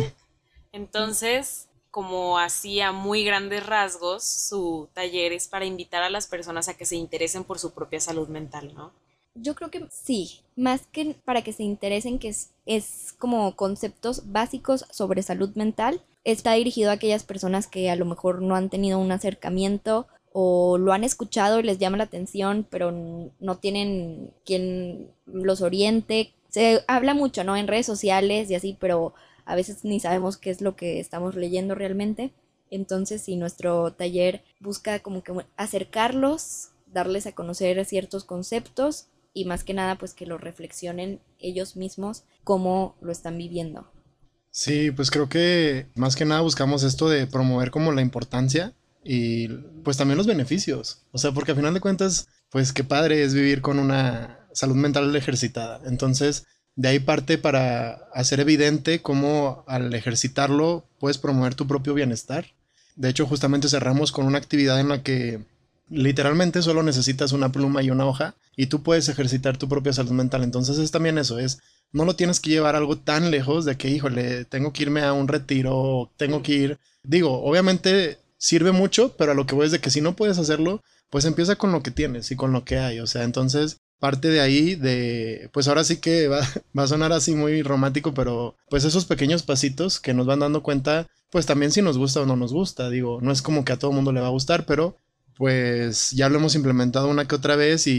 [SPEAKER 2] Entonces, como hacía muy grandes rasgos, su taller es para invitar a las personas a que se interesen por su propia salud mental, ¿no?
[SPEAKER 6] Yo creo que sí, más que para que se interesen, que es, es como conceptos básicos sobre salud mental, está dirigido a aquellas personas que a lo mejor no han tenido un acercamiento o lo han escuchado y les llama la atención, pero no tienen quien los oriente. Se habla mucho, ¿no? En redes sociales y así, pero a veces ni sabemos qué es lo que estamos leyendo realmente. Entonces, si nuestro taller busca como que acercarlos, darles a conocer ciertos conceptos y más que nada, pues que lo reflexionen ellos mismos cómo lo están viviendo.
[SPEAKER 7] Sí, pues creo que más que nada buscamos esto de promover como la importancia y pues también los beneficios. O sea, porque al final de cuentas, pues qué padre es vivir con una salud mental ejercitada. Entonces, de ahí parte para hacer evidente cómo al ejercitarlo puedes promover tu propio bienestar. De hecho, justamente cerramos con una actividad en la que literalmente solo necesitas una pluma y una hoja y tú puedes ejercitar tu propia salud mental. Entonces es también eso, es no lo tienes que llevar algo tan lejos de que, híjole, tengo que irme a un retiro, tengo que ir. Digo, obviamente sirve mucho, pero a lo que voy es de que si no puedes hacerlo, pues empieza con lo que tienes y con lo que hay. O sea, entonces parte de ahí de, pues ahora sí que va, a sonar así muy romántico, pero pues esos pequeños pasitos que nos van dando cuenta, pues también si nos gusta o no nos gusta. Digo, no es como que a todo mundo le va a gustar, pero pues ya lo hemos implementado una que otra vez y,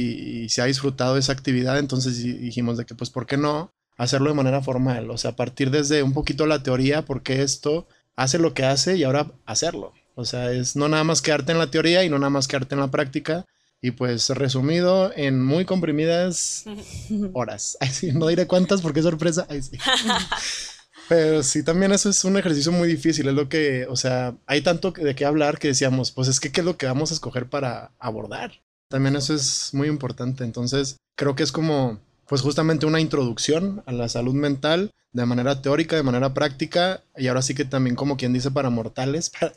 [SPEAKER 7] y se ha disfrutado esa actividad, entonces dijimos de que pues, ¿por qué no? hacerlo de manera formal, o sea, partir desde un poquito la teoría, porque esto hace lo que hace y ahora hacerlo. O sea, es no nada más quedarte en la teoría y no nada más quedarte en la práctica. Y pues resumido en muy comprimidas horas. no diré cuántas porque es sorpresa. Pero sí, también eso es un ejercicio muy difícil. Es lo que, o sea, hay tanto de qué hablar que decíamos, pues es que qué es lo que vamos a escoger para abordar. También eso es muy importante. Entonces, creo que es como, pues justamente una introducción a la salud mental de manera teórica, de manera práctica, y ahora sí que también como quien dice para mortales, para,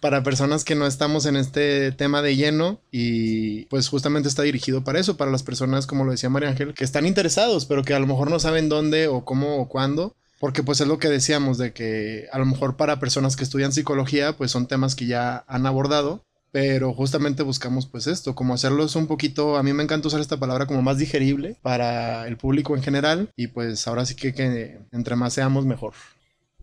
[SPEAKER 7] para, personas que no estamos en este tema de lleno, y pues justamente está dirigido para eso, para las personas, como lo decía María Ángel, que están interesados, pero que a lo mejor no saben dónde o cómo o cuándo. Porque pues es lo que decíamos de que a lo mejor para personas que estudian psicología pues son temas que ya han abordado, pero justamente buscamos pues esto, como hacerlos un poquito, a mí me encanta usar esta palabra como más digerible para el público en general y pues ahora sí que, que entre más seamos mejor.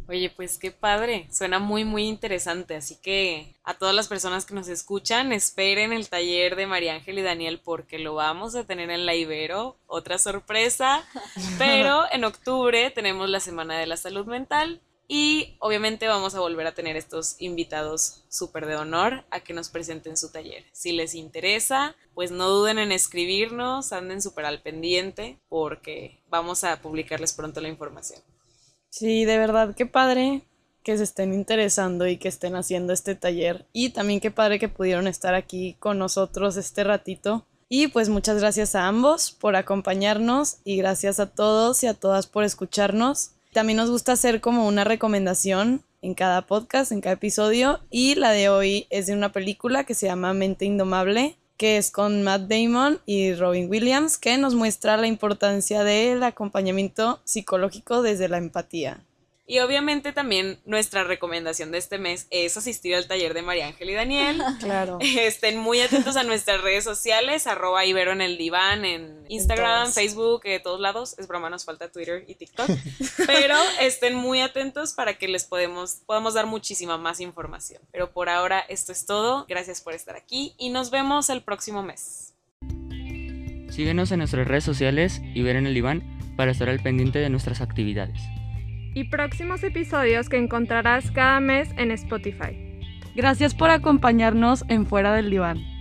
[SPEAKER 2] Oye, pues qué padre, suena muy muy interesante, así que a todas las personas que nos escuchan, esperen el taller de María Ángel y Daniel porque lo vamos a tener en la Ibero, otra sorpresa, pero en octubre tenemos la Semana de la Salud Mental y obviamente vamos a volver a tener estos invitados súper de honor a que nos presenten su taller. Si les interesa, pues no duden en escribirnos, anden súper al pendiente porque vamos a publicarles pronto la información.
[SPEAKER 5] Sí, de verdad, qué padre que se estén interesando y que estén haciendo este taller. Y también qué padre que pudieron estar aquí con nosotros este ratito. Y pues muchas gracias a ambos por acompañarnos y gracias a todos y a todas por escucharnos. También nos gusta hacer como una recomendación en cada podcast, en cada episodio. Y la de hoy es de una película que se llama Mente Indomable, que es con Matt Damon y Robin Williams, que nos muestra la importancia del acompañamiento psicológico desde la empatía.
[SPEAKER 2] Y obviamente también nuestra recomendación de este mes es asistir al taller de María Ángel y Daniel.
[SPEAKER 5] Claro.
[SPEAKER 2] Estén muy atentos a nuestras redes sociales, arroba Ibero en el diván, en Instagram, Facebook, de todos lados. Es broma, nos falta Twitter y TikTok. Pero estén muy atentos para que les podemos, podamos dar muchísima más información. Pero por ahora esto es todo. Gracias por estar aquí y nos vemos el próximo mes.
[SPEAKER 1] Síguenos en nuestras redes sociales, Ibero en el diván, para estar al pendiente de nuestras actividades
[SPEAKER 3] y próximos episodios que encontrarás cada mes en Spotify.
[SPEAKER 5] Gracias por acompañarnos en Fuera del Diván.